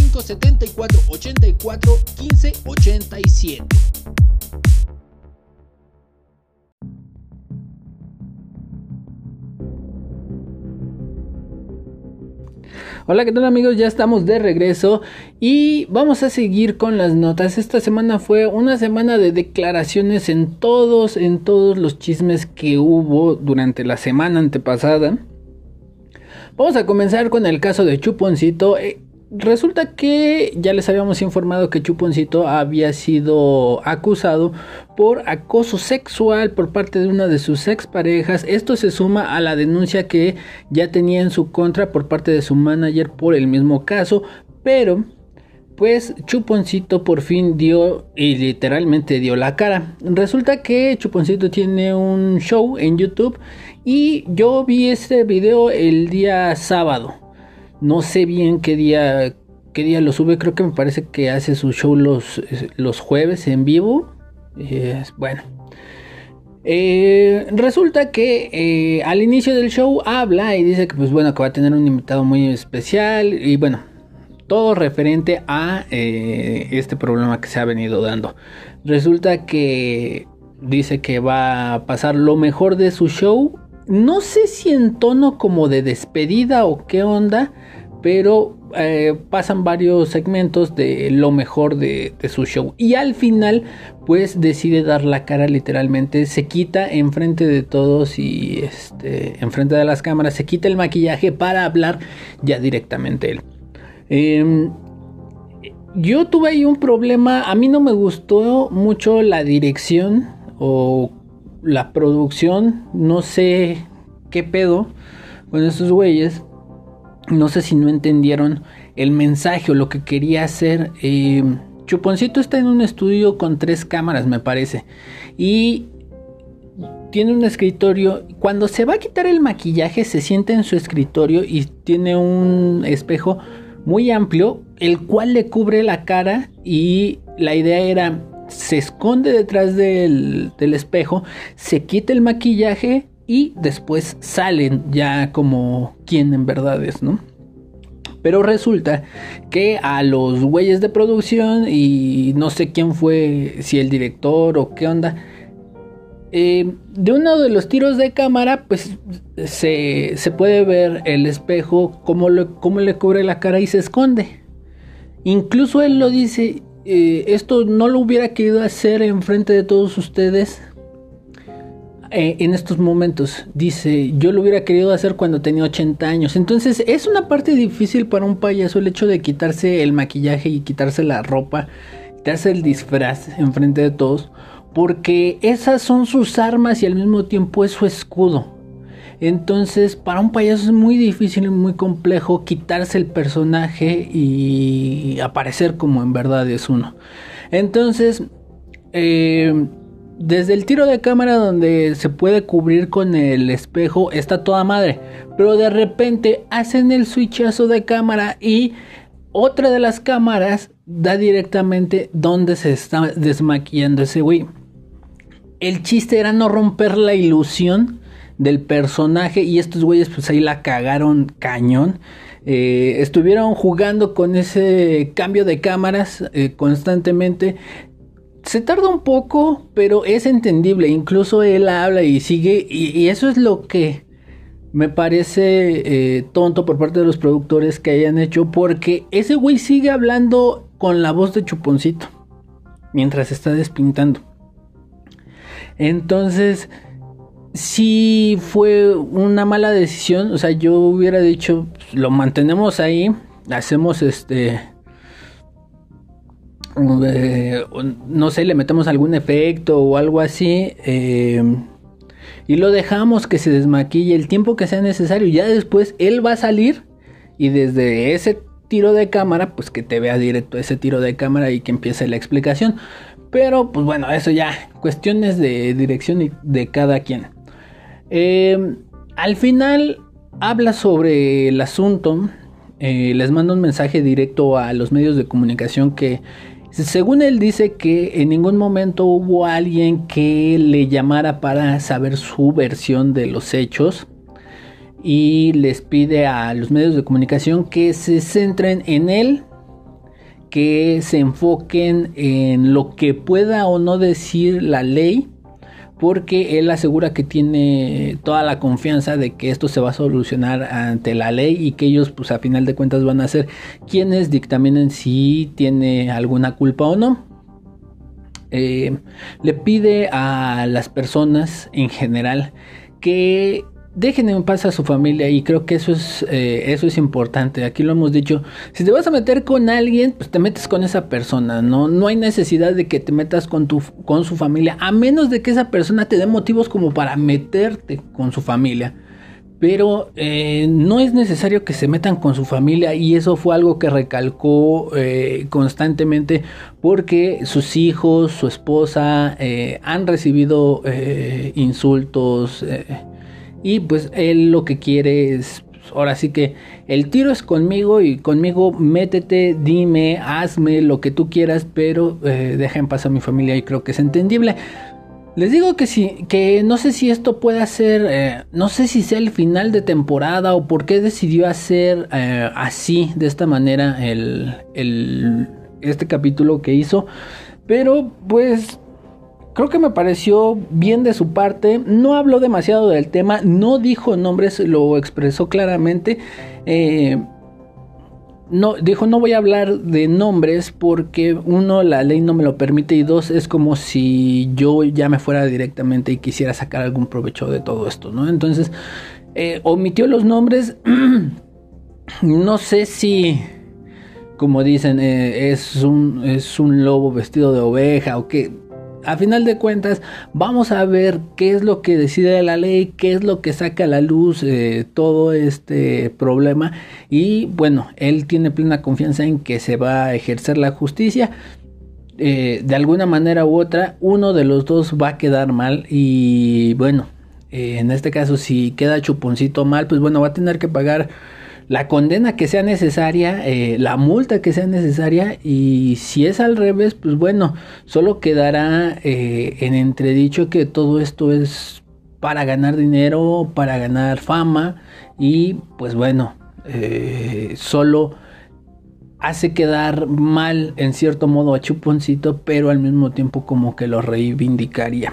S2: 74 84 15 87.
S1: Hola, ¿qué tal amigos? Ya estamos de regreso y vamos a seguir con las notas. Esta semana fue una semana de declaraciones en todos, en todos los chismes que hubo durante la semana antepasada. Vamos a comenzar con el caso de Chuponcito. Resulta que ya les habíamos informado que Chuponcito había sido acusado por acoso sexual por parte de una de sus exparejas. Esto se suma a la denuncia que ya tenía en su contra por parte de su manager por el mismo caso. Pero, pues Chuponcito por fin dio y literalmente dio la cara. Resulta que Chuponcito tiene un show en YouTube y yo vi este video el día sábado. No sé bien qué día, qué día lo sube. Creo que me parece que hace su show los, los jueves en vivo. bueno. Eh, resulta que eh, al inicio del show habla y dice que pues bueno que va a tener un invitado muy especial y bueno todo referente a eh, este problema que se ha venido dando. Resulta que dice que va a pasar lo mejor de su show. No sé si en tono como de despedida o qué onda pero eh, pasan varios segmentos de lo mejor de, su show. Y al final pues decide dar la cara literalmente se quita enfrente de todos y este enfrente de las cámaras se quita el maquillaje para hablar ya directamente él. Em, yo tuve ahí un problema a mí no me gustó mucho la dirección o la producción no sé qué pedo Bueno, estos güeyes, no sé si no entendieron el mensaje o lo que quería hacer. Eh, Chuponcito está en un estudio con tres cámaras, me parece. Y tiene un escritorio. Cuando se va a quitar el maquillaje, se sienta en su escritorio y tiene un espejo muy amplio, el cual le cubre la cara. Y la idea era, se esconde detrás del, del espejo, se quita el maquillaje y después salen ya como quien en verdad es, ¿no? Pero resulta que a los güeyes de producción y no sé quién fue, si el director o qué onda, eh, de uno de los tiros de cámara, pues se, puede ver el espejo, cómo, cómo, le cubre la cara y se esconde. Incluso él lo dice, eh, esto no lo hubiera querido hacer en frente de todos ustedes eh, en estos momentos. Dice, yo lo hubiera querido hacer cuando tenía 80 años. Entonces es una parte difícil para un payaso el hecho de quitarse el maquillaje y quitarse la ropa, quitarse el disfraz en frente de todos. Porque esas son sus armas y al mismo tiempo es su escudo. Entonces, para un payaso es muy difícil y muy complejo quitarse el personaje y aparecer como en verdad es uno. Entonces, eh, desde el tiro de cámara donde se puede cubrir con el espejo está toda madre. Pero de repente hacen el switchazo de cámara y otra de las cámaras da directamente donde se está desmaquillando ese güey. El chiste era no romper la ilusión del personaje y estos güeyes pues ahí la cagaron cañón. Eh, estuvieron jugando con ese cambio de cámaras eh, constantemente se tarda un poco, pero es entendible. Incluso él habla y sigue. Y, eso es lo que me parece eh, tonto por parte de los productores que hayan hecho. Porque ese güey sigue hablando con la voz de Chuponcito. Mientras está despintando. Entonces, si fue una mala decisión. O sea, yo hubiera dicho, lo mantenemos ahí. Hacemos este no sé, le metemos algún efecto o algo así. Eh, y lo dejamos que se desmaquille el tiempo que sea necesario. Ya después él va a salir y desde ese tiro de cámara, pues que te vea directo ese tiro de cámara y que empiece la explicación. Pero pues bueno, eso ya, cuestiones de dirección de cada quien. Eh, al final habla sobre el asunto. les mando un mensaje directo a los medios de comunicación que según él dice que en ningún momento hubo alguien que le llamara para saber su versión de los hechos y les pide a los medios de comunicación que se centren en él, que se enfoquen en lo que pueda o no decir la ley porque él asegura que tiene toda la confianza de que esto se va a solucionar ante la ley y que ellos pues a final de cuentas van a ser quienes dictaminen si tiene alguna culpa o no. Eh, le pide a las personas en general que dejen en paz a su familia y creo que eso es, eh, eso es importante. Aquí lo hemos dicho, si te vas a meter con alguien, pues te metes con esa persona, ¿no? No hay necesidad de que te metas con, tu, con su familia, a menos de que esa persona te dé motivos como para meterte con su familia. Pero eh, no es necesario que se metan con su familia y eso fue algo que recalcó eh, constantemente porque sus hijos, su esposa han recibido insultos, y pues él lo que quiere es, ahora sí que el tiro es conmigo y conmigo métete, dime, hazme lo que tú quieras, pero eh, deja en paz a mi familia y creo que es entendible. Les digo que sí, que no sé si esto puede ser, eh, no sé si sea el final de temporada o por qué decidió hacer eh, así, de esta manera, el, el, este capítulo que hizo. Pero pues Creo que me pareció bien de su parte. No habló demasiado del tema, no dijo nombres, lo expresó claramente. Eh, no, dijo no voy a hablar de nombres porque uno, la ley no me lo permite y dos, es como si yo ya me fuera directamente y quisiera sacar algún provecho de todo esto, ¿no? Entonces, eh, omitió los nombres. [CLEARS THROAT] no sé si, como dicen, eh, es, un, es un lobo vestido de oveja o qué a final de cuentas vamos a ver qué es lo que decide la ley, qué es lo que saca a la luz eh, todo este problema y bueno, él tiene plena confianza en que se va a ejercer la justicia. Eh, de alguna manera u otra, uno de los dos va a quedar mal y bueno, eh, en este caso si queda chuponcito mal, pues bueno, va a tener que pagar la condena que sea necesaria, eh, la multa que sea necesaria y si es al revés, pues bueno, solo quedará eh, en entredicho que todo esto es para ganar dinero, para ganar fama y pues bueno, eh, solo hace quedar mal en cierto modo a Chuponcito, pero al mismo tiempo como que lo reivindicaría.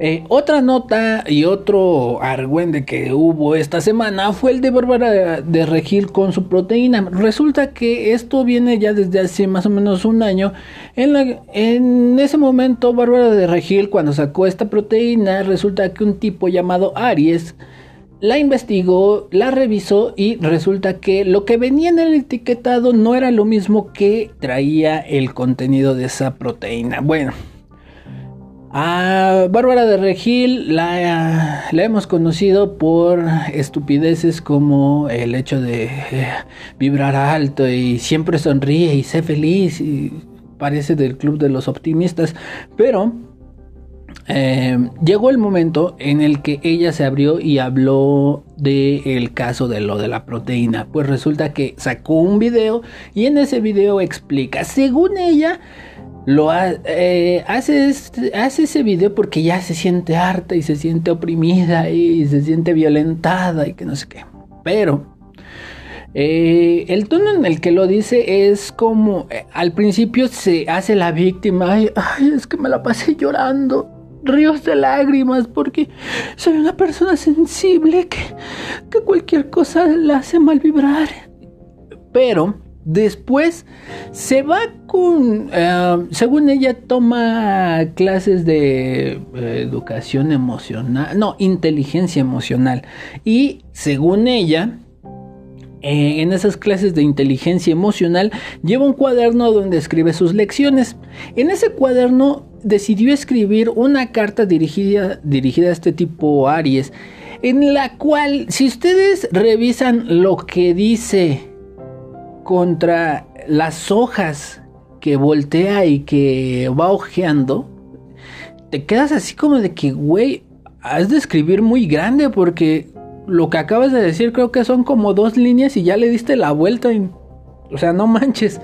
S1: Eh, otra nota y otro argüende que hubo esta semana fue el de Bárbara de Regil con su proteína. Resulta que esto viene ya desde hace más o menos un año. En, en ese momento, Bárbara de Regil, cuando sacó esta proteína, resulta que un tipo llamado Aries la investigó, la revisó y resulta que lo que venía en el etiquetado no era lo mismo que traía el contenido de esa proteína. Bueno. A Bárbara de Regil la, hemos conocido por estupideces como el hecho de eh, vibrar alto y siempre sonríe y sé feliz y parece del club de los optimistas, pero eh, llegó el momento en el que ella se abrió y habló del el caso de lo de la proteína. Pues resulta que sacó un video y en ese video explica, según ella, lo eh, hace, hace ese video porque ya se siente harta y se siente oprimida y se siente violentada y que no sé qué. Pero eh, el tono en el que lo dice es como eh, al principio se hace la víctima. Ay, es que me la pasé llorando. Ríos de lágrimas porque soy una persona sensible que, que cualquier cosa la hace mal vibrar. Pero Después se va con, eh, según ella, toma clases de eh, educación emocional, no, inteligencia emocional. Y según ella, eh, en esas clases de inteligencia emocional, lleva un cuaderno donde escribe sus lecciones. En ese cuaderno decidió escribir una carta dirigida, dirigida a este tipo Aries, en la cual, si ustedes revisan lo que dice contra las hojas que voltea y que va ojeando, te quedas así como de que, güey, has de escribir muy grande porque lo que acabas de decir creo que son como dos líneas y ya le diste la vuelta. o sea, no manches.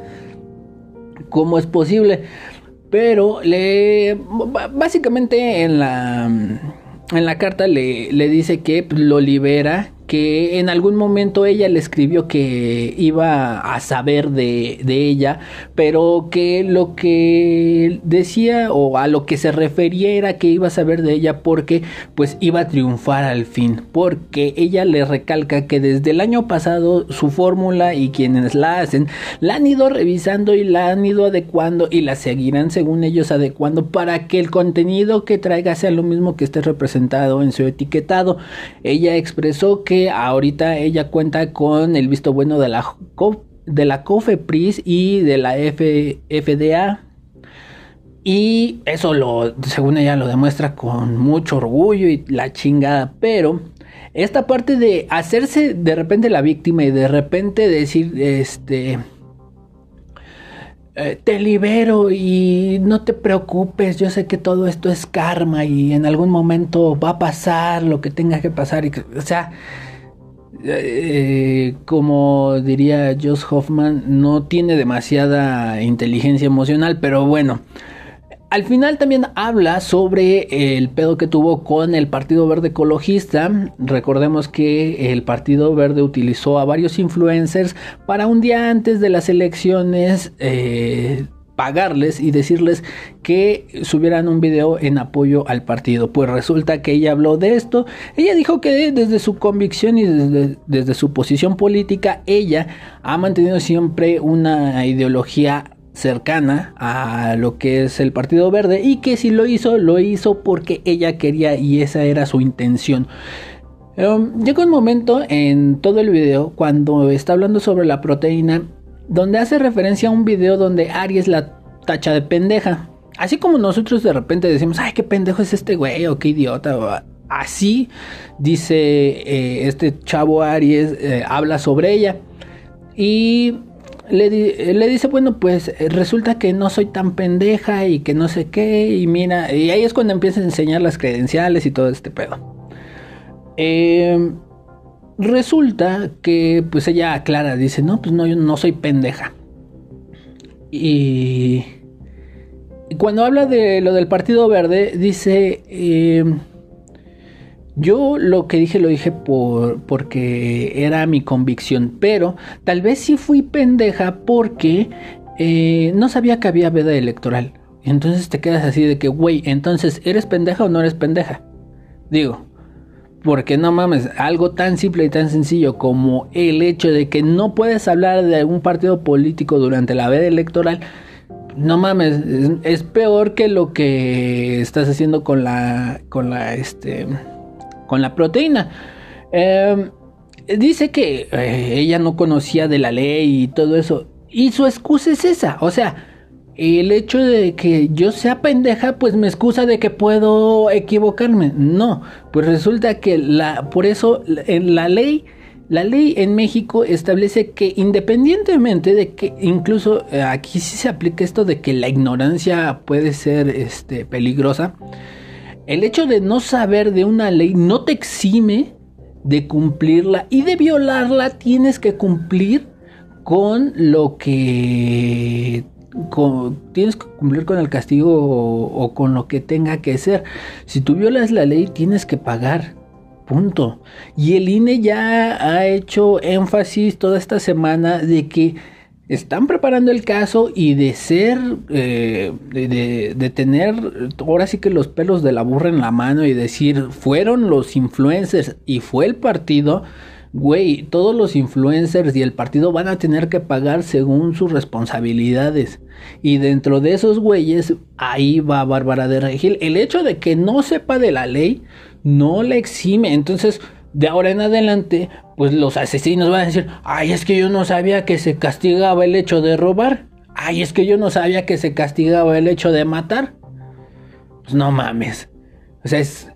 S1: ¿Cómo es posible? Pero le... Básicamente en la... En la carta le, le dice que lo libera que en algún momento ella le escribió que iba a saber de, ella, pero que lo que decía o a lo que se refería era que iba a saber de ella porque pues iba a triunfar al fin, porque ella le recalca que desde el año pasado su fórmula y quienes la hacen la han ido revisando y la han ido adecuando y la seguirán según ellos adecuando para que el contenido que traiga sea lo mismo que esté representado en su etiquetado. Ella expresó que ahorita ella cuenta con el visto bueno de la, de la COFEPRIS y de la FDA. Y eso lo, según ella, lo demuestra con mucho orgullo y la chingada. Pero esta parte de hacerse de repente la víctima y de repente decir, este, eh, te libero y no te preocupes, yo sé que todo esto es karma y en algún momento va a pasar lo que tenga que pasar. Y, o sea, eh, como diría Josh Hoffman, no tiene demasiada inteligencia emocional, pero bueno. Al final también habla sobre el pedo que tuvo con el Partido Verde Ecologista. Recordemos que el Partido Verde utilizó a varios influencers para un día antes de las elecciones eh, pagarles y decirles que subieran un video en apoyo al partido. Pues resulta que ella habló de esto. Ella dijo que desde su convicción y desde, desde su posición política, ella ha mantenido siempre una ideología cercana a lo que es el Partido Verde y que si lo hizo, lo hizo porque ella quería y esa era su intención. Um, llega un momento en todo el video cuando está hablando sobre la proteína donde hace referencia a un video donde Aries la tacha de pendeja. así como nosotros de repente decimos, ay, qué pendejo es este güey o qué idiota. Así dice eh, este chavo Aries, eh, habla sobre ella. Y le, le, dice, bueno, pues eh, resulta que no soy tan pendeja y que no sé qué. Y mira, y ahí es cuando empieza a enseñar las credenciales y todo este pedo. resulta que pues ella aclara, dice, no, pues no, yo no soy pendeja. Y cuando habla de lo del Partido Verde, dice, em, yo lo que dije lo dije por, porque era mi convicción, pero tal vez sí fui pendeja porque eh, no sabía que había veda electoral. Entonces te quedas así de que, güey, entonces, ¿eres pendeja o no eres pendeja? Digo, porque no mames, algo tan simple y tan sencillo como el hecho de que no puedes hablar de algún partido político durante la veda electoral no mames, es, peor que lo que estás haciendo con la, con la, este, con la proteína. Em, dice que eh, ella no conocía de la ley y todo eso. Y su excusa es esa. O sea, el hecho de que yo sea pendeja, pues me excusa de que puedo equivocarme. No, pues resulta que la, por eso en la ley la ley en México establece que independientemente de que incluso eh, aquí sí se aplica esto de que la ignorancia puede ser este, peligrosa, el hecho de no saber de una ley no te exime de cumplirla y de violarla tienes que cumplir con lo que tienes que cumplir con el castigo o, o, con lo que tenga que ser. Si tú violas la ley, tienes que pagar. Punto. Y el INE ya ha hecho énfasis toda esta semana de que están preparando el caso y de ser, eh, de, de, tener ahora sí que los pelos de la burra en la mano y decir, fueron los influencers y fue el partido, güey, todos los influencers y el partido van a tener que pagar según sus responsabilidades. Y dentro de esos güeyes, ahí va Bárbara de Regil. El hecho de que no sepa de la ley no le exime. Entonces, de ahora en adelante, pues los asesinos van a decir, ay, es que yo no sabía que se castigaba el hecho de robar. Ay, es que yo no sabía que se castigaba el hecho de matar. Pues no mames. O sea, es,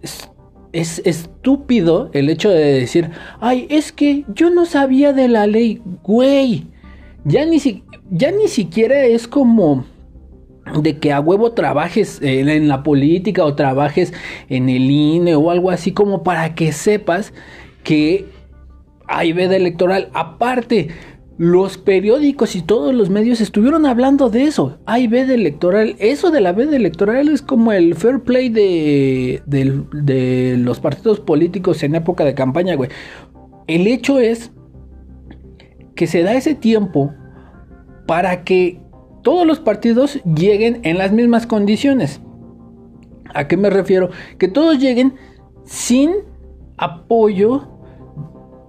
S1: es, estúpido el hecho de decir, ay, es que yo no sabía de la ley, güey. Ya ni, ya ni siquiera es como de que a huevo trabajes en la política o trabajes en el INE o algo así como para que sepas que hay veda electoral. Aparte, los periódicos y todos los medios estuvieron hablando de eso. Hay veda electoral. Eso de la veda electoral es como el fair play de, de los partidos políticos en época de campaña, güey. El hecho es que se da ese tiempo para que todos los partidos lleguen en las mismas condiciones. ¿A qué me refiero? Que todos lleguen sin apoyo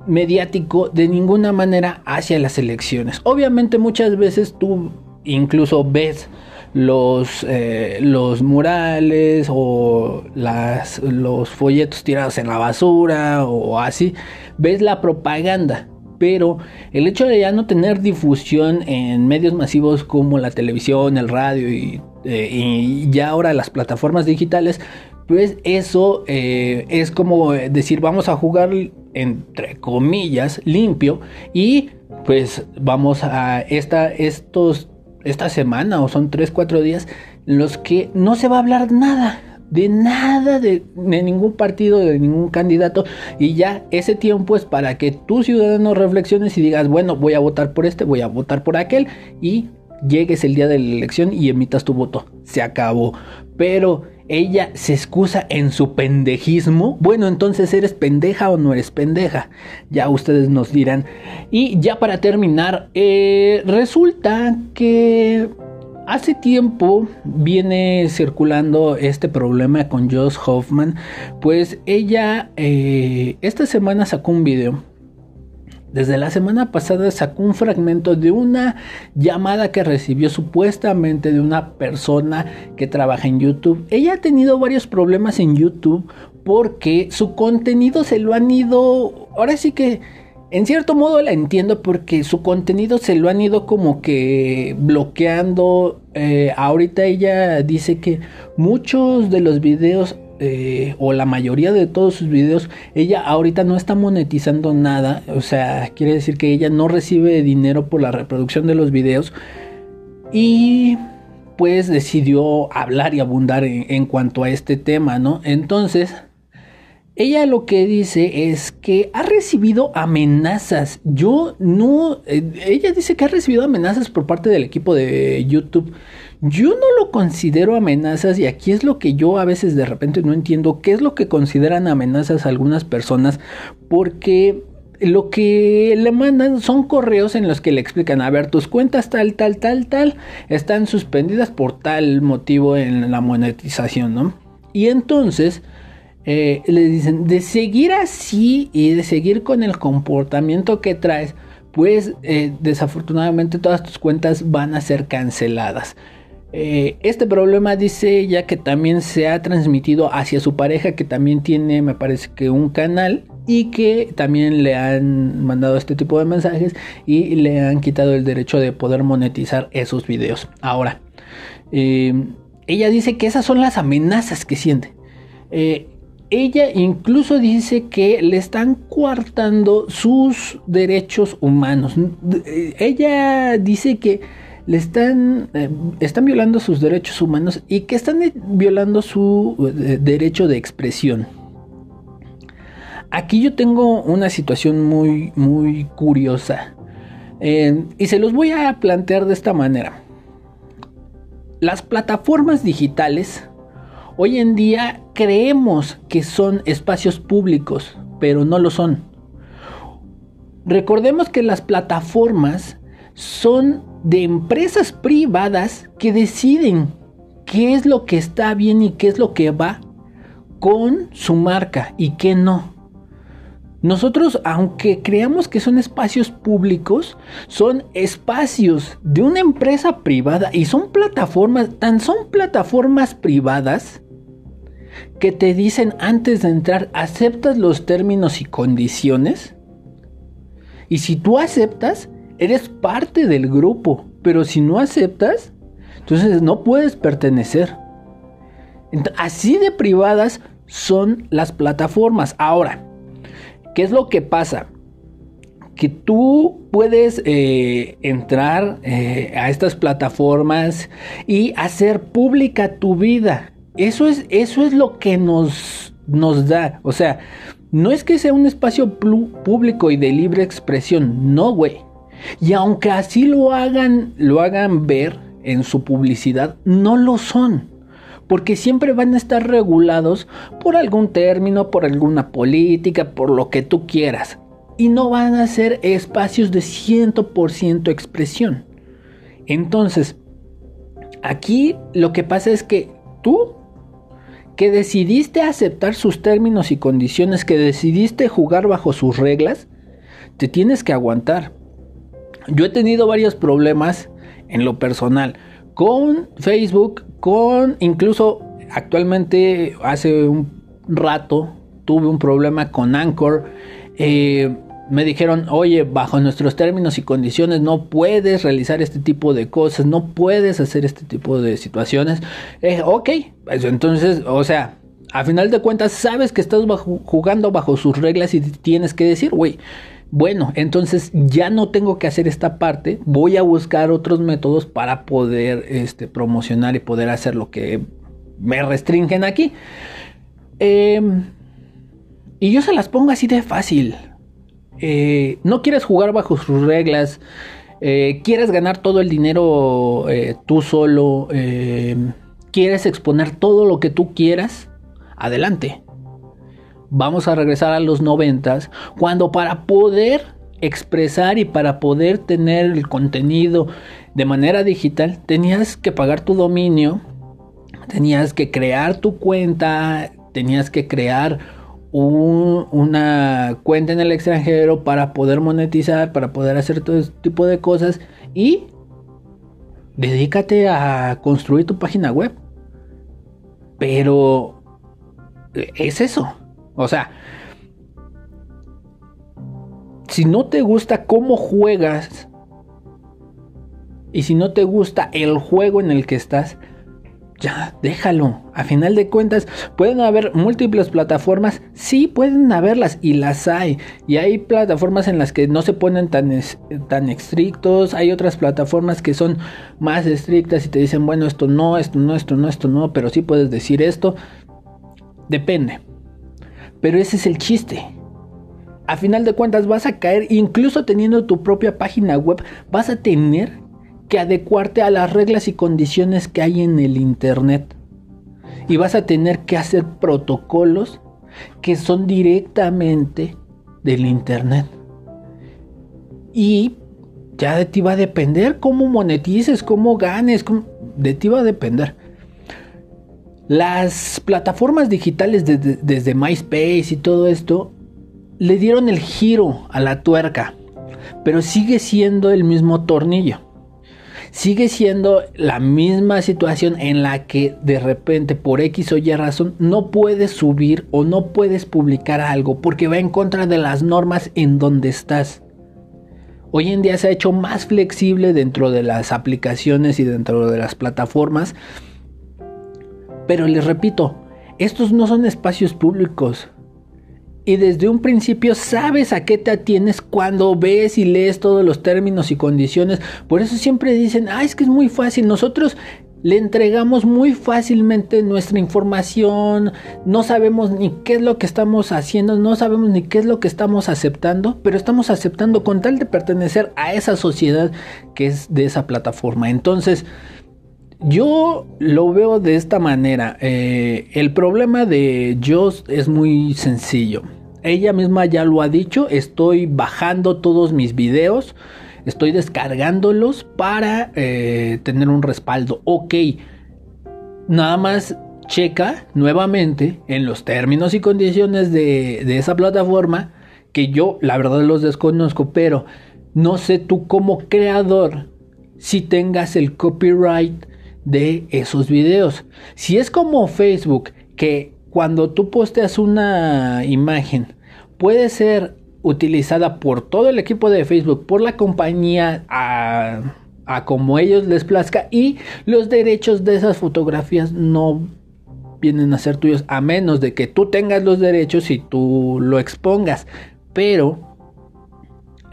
S1: mediático de ninguna manera hacia las elecciones. Obviamente muchas veces tú incluso ves los, eh, los murales o las, los folletos tirados en la basura o así, ves la propaganda pero el hecho de ya no tener difusión en medios masivos como la televisión, el radio y, eh, ya ahora las plataformas digitales, pues eso eh, es como decir vamos a jugar entre comillas limpio y pues vamos a esta, estos, esta semana o son 3, 4 días en los que no se va a hablar nada de nada de, ningún partido, de ningún candidato. Y ya ese tiempo es para que tú ciudadano reflexiones y digas, bueno, voy a votar por este, voy a votar por aquel. Y llegues el día de la elección y emitas tu voto. Se acabó. Pero ella se excusa en su pendejismo. Bueno, entonces eres pendeja o no eres pendeja. Ya ustedes nos dirán. Y ya para terminar, eh, resulta que Hace tiempo viene circulando este problema con Joss Hoffman, pues ella eh, esta semana sacó un video. Desde la semana pasada sacó un fragmento de una llamada que recibió supuestamente de una persona que trabaja en YouTube. Ella ha tenido varios problemas en YouTube porque su contenido se lo han ido, ahora sí que en cierto modo la entiendo porque su contenido se lo han ido como que bloqueando. Eh, ahorita ella dice que muchos de los videos eh, o la mayoría de todos sus videos, ella ahorita no está monetizando nada. O sea, quiere decir que ella no recibe dinero por la reproducción de los videos. Y pues decidió hablar y abundar en cuanto a este tema, ¿no? Entonces ella lo que dice es que ha recibido amenazas. Yo no, eh, ella dice que ha recibido amenazas por parte del equipo de YouTube. Yo no lo considero amenazas y aquí es lo que yo a veces de repente no entiendo qué es lo que consideran amenazas algunas personas porque lo que le mandan son correos en los que le explican, a ver, tus cuentas tal, tal, tal, tal, están suspendidas por tal motivo en la monetización, ¿no? Y entonces eh, le dicen, de seguir así y de seguir con el comportamiento que traes, pues eh, desafortunadamente todas tus cuentas van a ser canceladas. Eh, este problema dice ya que también se ha transmitido hacia su pareja que también tiene me parece que un canal y que también le han mandado este tipo de mensajes y le han quitado el derecho de poder monetizar esos videos. Ahora, ella dice que esas son las amenazas que siente ella incluso dice que le están coartando sus derechos humanos. Ella dice que le están, eh, están violando sus derechos humanos y que están violando su eh, derecho de expresión. Aquí yo tengo una situación muy, muy curiosa. Eh, y se los voy a plantear de esta manera. Las plataformas digitales Hoy en día creemos que son espacios públicos, pero no lo son. Recordemos que las plataformas son de empresas privadas que deciden qué es lo que está bien y qué es lo que va con su marca y qué no. Nosotros, aunque creamos que son espacios públicos, son espacios de una empresa privada y son plataformas, tan son plataformas privadas que te dicen antes de entrar, ¿aceptas los términos y condiciones? Y si tú aceptas, eres parte del grupo, pero si no aceptas, entonces no puedes pertenecer. Así de privadas son las plataformas. Ahora, ¿qué es lo que pasa? Que tú puedes eh, entrar eh, a estas plataformas y hacer pública tu vida. Eso es, eso es lo que nos, nos da. O sea, no es que sea un espacio público y de libre expresión, no, güey. Y aunque así lo hagan, lo hagan ver en su publicidad, no lo son. Porque siempre van a estar regulados por algún término, por alguna política, por lo que tú quieras. Y no van a ser espacios de 100% expresión. Entonces, aquí lo que pasa es que tú que decidiste aceptar sus términos y condiciones, que decidiste jugar bajo sus reglas, te tienes que aguantar. Yo he tenido varios problemas en lo personal con Facebook, con incluso actualmente hace un rato tuve un problema con Anchor. Eh, me dijeron, oye, bajo nuestros términos y condiciones no puedes realizar este tipo de cosas, no puedes hacer este tipo de situaciones. Eh, ok, pues entonces, o sea, a final de cuentas sabes que estás jugando bajo sus reglas y tienes que decir, güey, bueno, entonces ya no tengo que hacer esta parte, voy a buscar otros métodos para poder este, promocionar y poder hacer lo que me restringen aquí. Em, y yo se las pongo así de fácil. Eh, no quieres jugar bajo sus reglas, eh, quieres ganar todo el dinero eh, tú solo, quieres exponer todo lo que tú quieras, adelante. Vamos a regresar a los noventas, cuando para poder expresar y para poder tener el contenido de manera digital, tenías que pagar tu dominio, tenías que crear tu cuenta, tenías que crear una cuenta en el extranjero para poder monetizar, para poder hacer todo este tipo de cosas y dedícate a construir tu página web. Pero es eso. O sea, si no te gusta cómo juegas y si no te gusta el juego en el que estás, ya, déjalo. A final de cuentas, pueden haber múltiples plataformas. Sí, pueden haberlas y las hay. Y hay plataformas en las que no se ponen tan, tan estrictos. Hay otras plataformas que son más estrictas y te dicen, bueno, esto no, esto no, esto no, esto no, pero sí puedes decir esto. Depende. Pero ese es el chiste. A final de cuentas vas a caer, incluso teniendo tu propia página web, vas a tener que adecuarte a las reglas y condiciones que hay en el Internet. Y vas a tener que hacer protocolos que son directamente del Internet. Y ya de ti va a depender cómo monetices, cómo ganes, de ti va a depender. Las plataformas digitales desde MySpace y todo esto le dieron el giro a la tuerca, pero sigue siendo el mismo tornillo sigue siendo la misma situación en la que de repente por X o Y razón no puedes subir o no puedes publicar algo porque va en contra de las normas en donde estás. Hoy en día se ha hecho más flexible dentro de las aplicaciones y dentro de las plataformas. Pero les repito, estos no son espacios públicos y desde un principio sabes a qué te atienes cuando ves y lees todos los términos y condiciones. Por eso siempre dicen, ah, es que es muy fácil. Nosotros le entregamos muy fácilmente nuestra información, no sabemos ni qué es lo que estamos haciendo, no sabemos ni qué es lo que estamos aceptando, pero estamos aceptando con tal de pertenecer a esa sociedad que es de esa plataforma. Entonces, yo lo veo de esta manera. Eh, el problema de Joss es muy sencillo. Ella misma ya lo ha dicho, estoy bajando todos mis videos, estoy descargándolos para eh, tener un respaldo. Ok, nada más checa nuevamente en los términos y condiciones de, de esa plataforma, que yo la verdad los desconozco, pero no sé tú como creador si tengas el copyright de esos videos. Si es como Facebook, que cuando tú posteas una imagen, puede ser utilizada por todo el equipo de Facebook, por la compañía, a, como ellos les plazca y los derechos de esas fotografías no vienen a ser tuyos a menos de que tú tengas los derechos y tú lo expongas. Pero,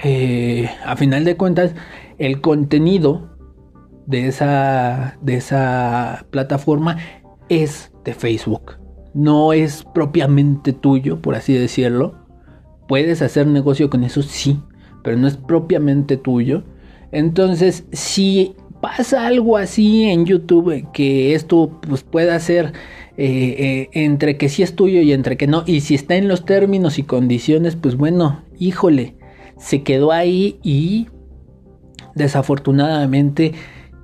S1: eh, a final de cuentas, el contenido de esa, de esa plataforma es de Facebook no es propiamente tuyo, por así decirlo. Puedes hacer negocio con eso, sí, pero no es propiamente tuyo. Entonces, si pasa algo así en YouTube, que esto pues, pueda ser eh, eh, entre que sí es tuyo y entre que no, y si está en los términos y condiciones, pues bueno, híjole, se quedó ahí y desafortunadamente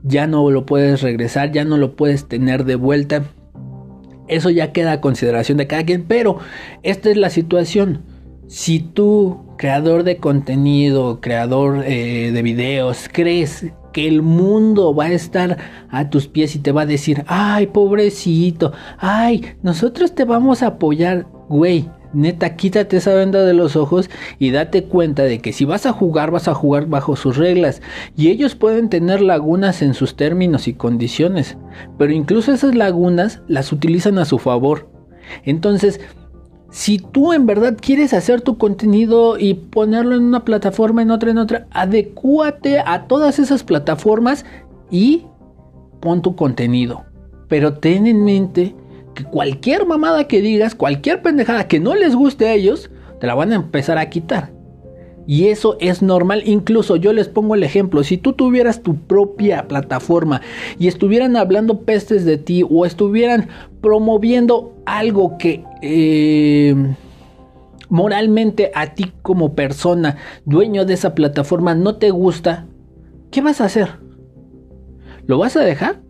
S1: ya no lo puedes regresar, ya no lo puedes tener de vuelta eso ya queda a consideración de cada quien, pero esta es la situación. Si tú, creador de contenido, creador eh, de videos, crees que el mundo va a estar a tus pies y te va a decir, ay, pobrecito, ay, nosotros te vamos a apoyar, güey, Neta, quítate esa venda de los ojos y date cuenta de que si vas a jugar, vas a jugar bajo sus reglas. Y ellos pueden tener lagunas en sus términos y condiciones. Pero incluso esas lagunas las utilizan a su favor. Entonces, si tú en verdad quieres hacer tu contenido y ponerlo en una plataforma, en otra, en otra, adecúate a todas esas plataformas y pon tu contenido. Pero ten en mente que cualquier mamada que digas, cualquier pendejada que no les guste a ellos, te la van a empezar a quitar. Y eso es normal, incluso yo les pongo el ejemplo, si tú tuvieras tu propia plataforma y estuvieran hablando pestes de ti o estuvieran promoviendo algo que eh, moralmente a ti como persona, dueño de esa plataforma, no te gusta, ¿qué vas a hacer? ¿Lo vas a dejar?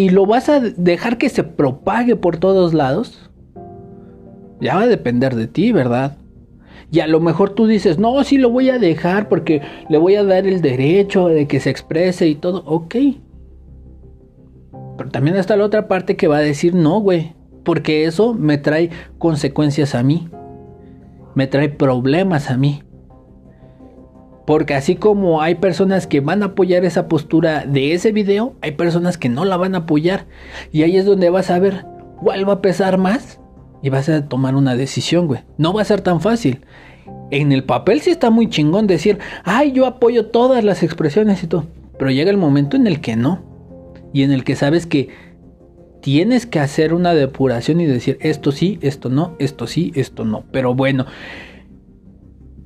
S1: Y lo vas a dejar que se propague por todos lados, ya va a depender de ti, ¿verdad? Y a lo mejor tú dices, no, sí lo voy a dejar porque le voy a dar el derecho de que se exprese y todo, ok. Pero también está la otra parte que va a decir, no, güey, porque eso me trae consecuencias a mí. me trae problemas a mí. Porque así como hay personas que van a apoyar esa postura de ese video, hay personas que no la van a apoyar. Y ahí es donde vas a ver cuál va a pesar más y vas a tomar una decisión, güey. No va a ser tan fácil. En el papel sí está muy chingón decir, ay, yo apoyo todas las expresiones y todo. Pero llega el momento en el que no. Y en el que sabes que tienes que hacer una depuración y decir, esto sí, esto no, esto sí, esto no. Pero bueno.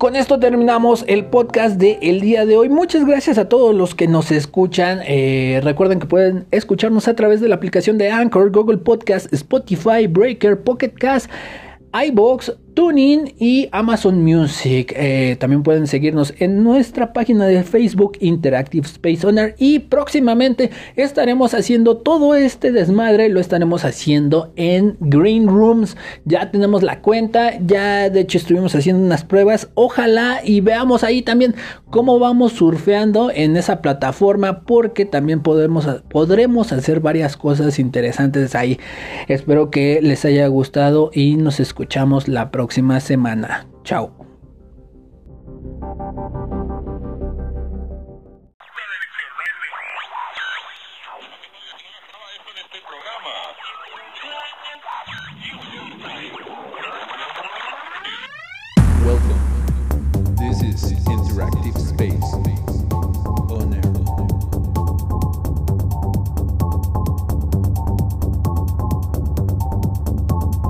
S1: Con esto terminamos el podcast de el día de hoy. Muchas gracias a todos los que nos escuchan. Eh, recuerden que pueden escucharnos a través de la aplicación de Anchor, Google Podcast, Spotify, Breaker, Pocket Cast, iBox, TuneIn y Amazon Music. Eh, también pueden seguirnos en nuestra página de Facebook Interactive Space Owner y próximamente estaremos haciendo todo este desmadre, lo estaremos haciendo en Green Rooms. Ya tenemos la cuenta, ya de hecho estuvimos haciendo unas pruebas. Ojalá y veamos ahí también cómo vamos surfeando en esa plataforma porque también podremos hacer varias cosas interesantes ahí. Espero que les haya gustado y nos escuchamos la próxima próxima semana. Chao.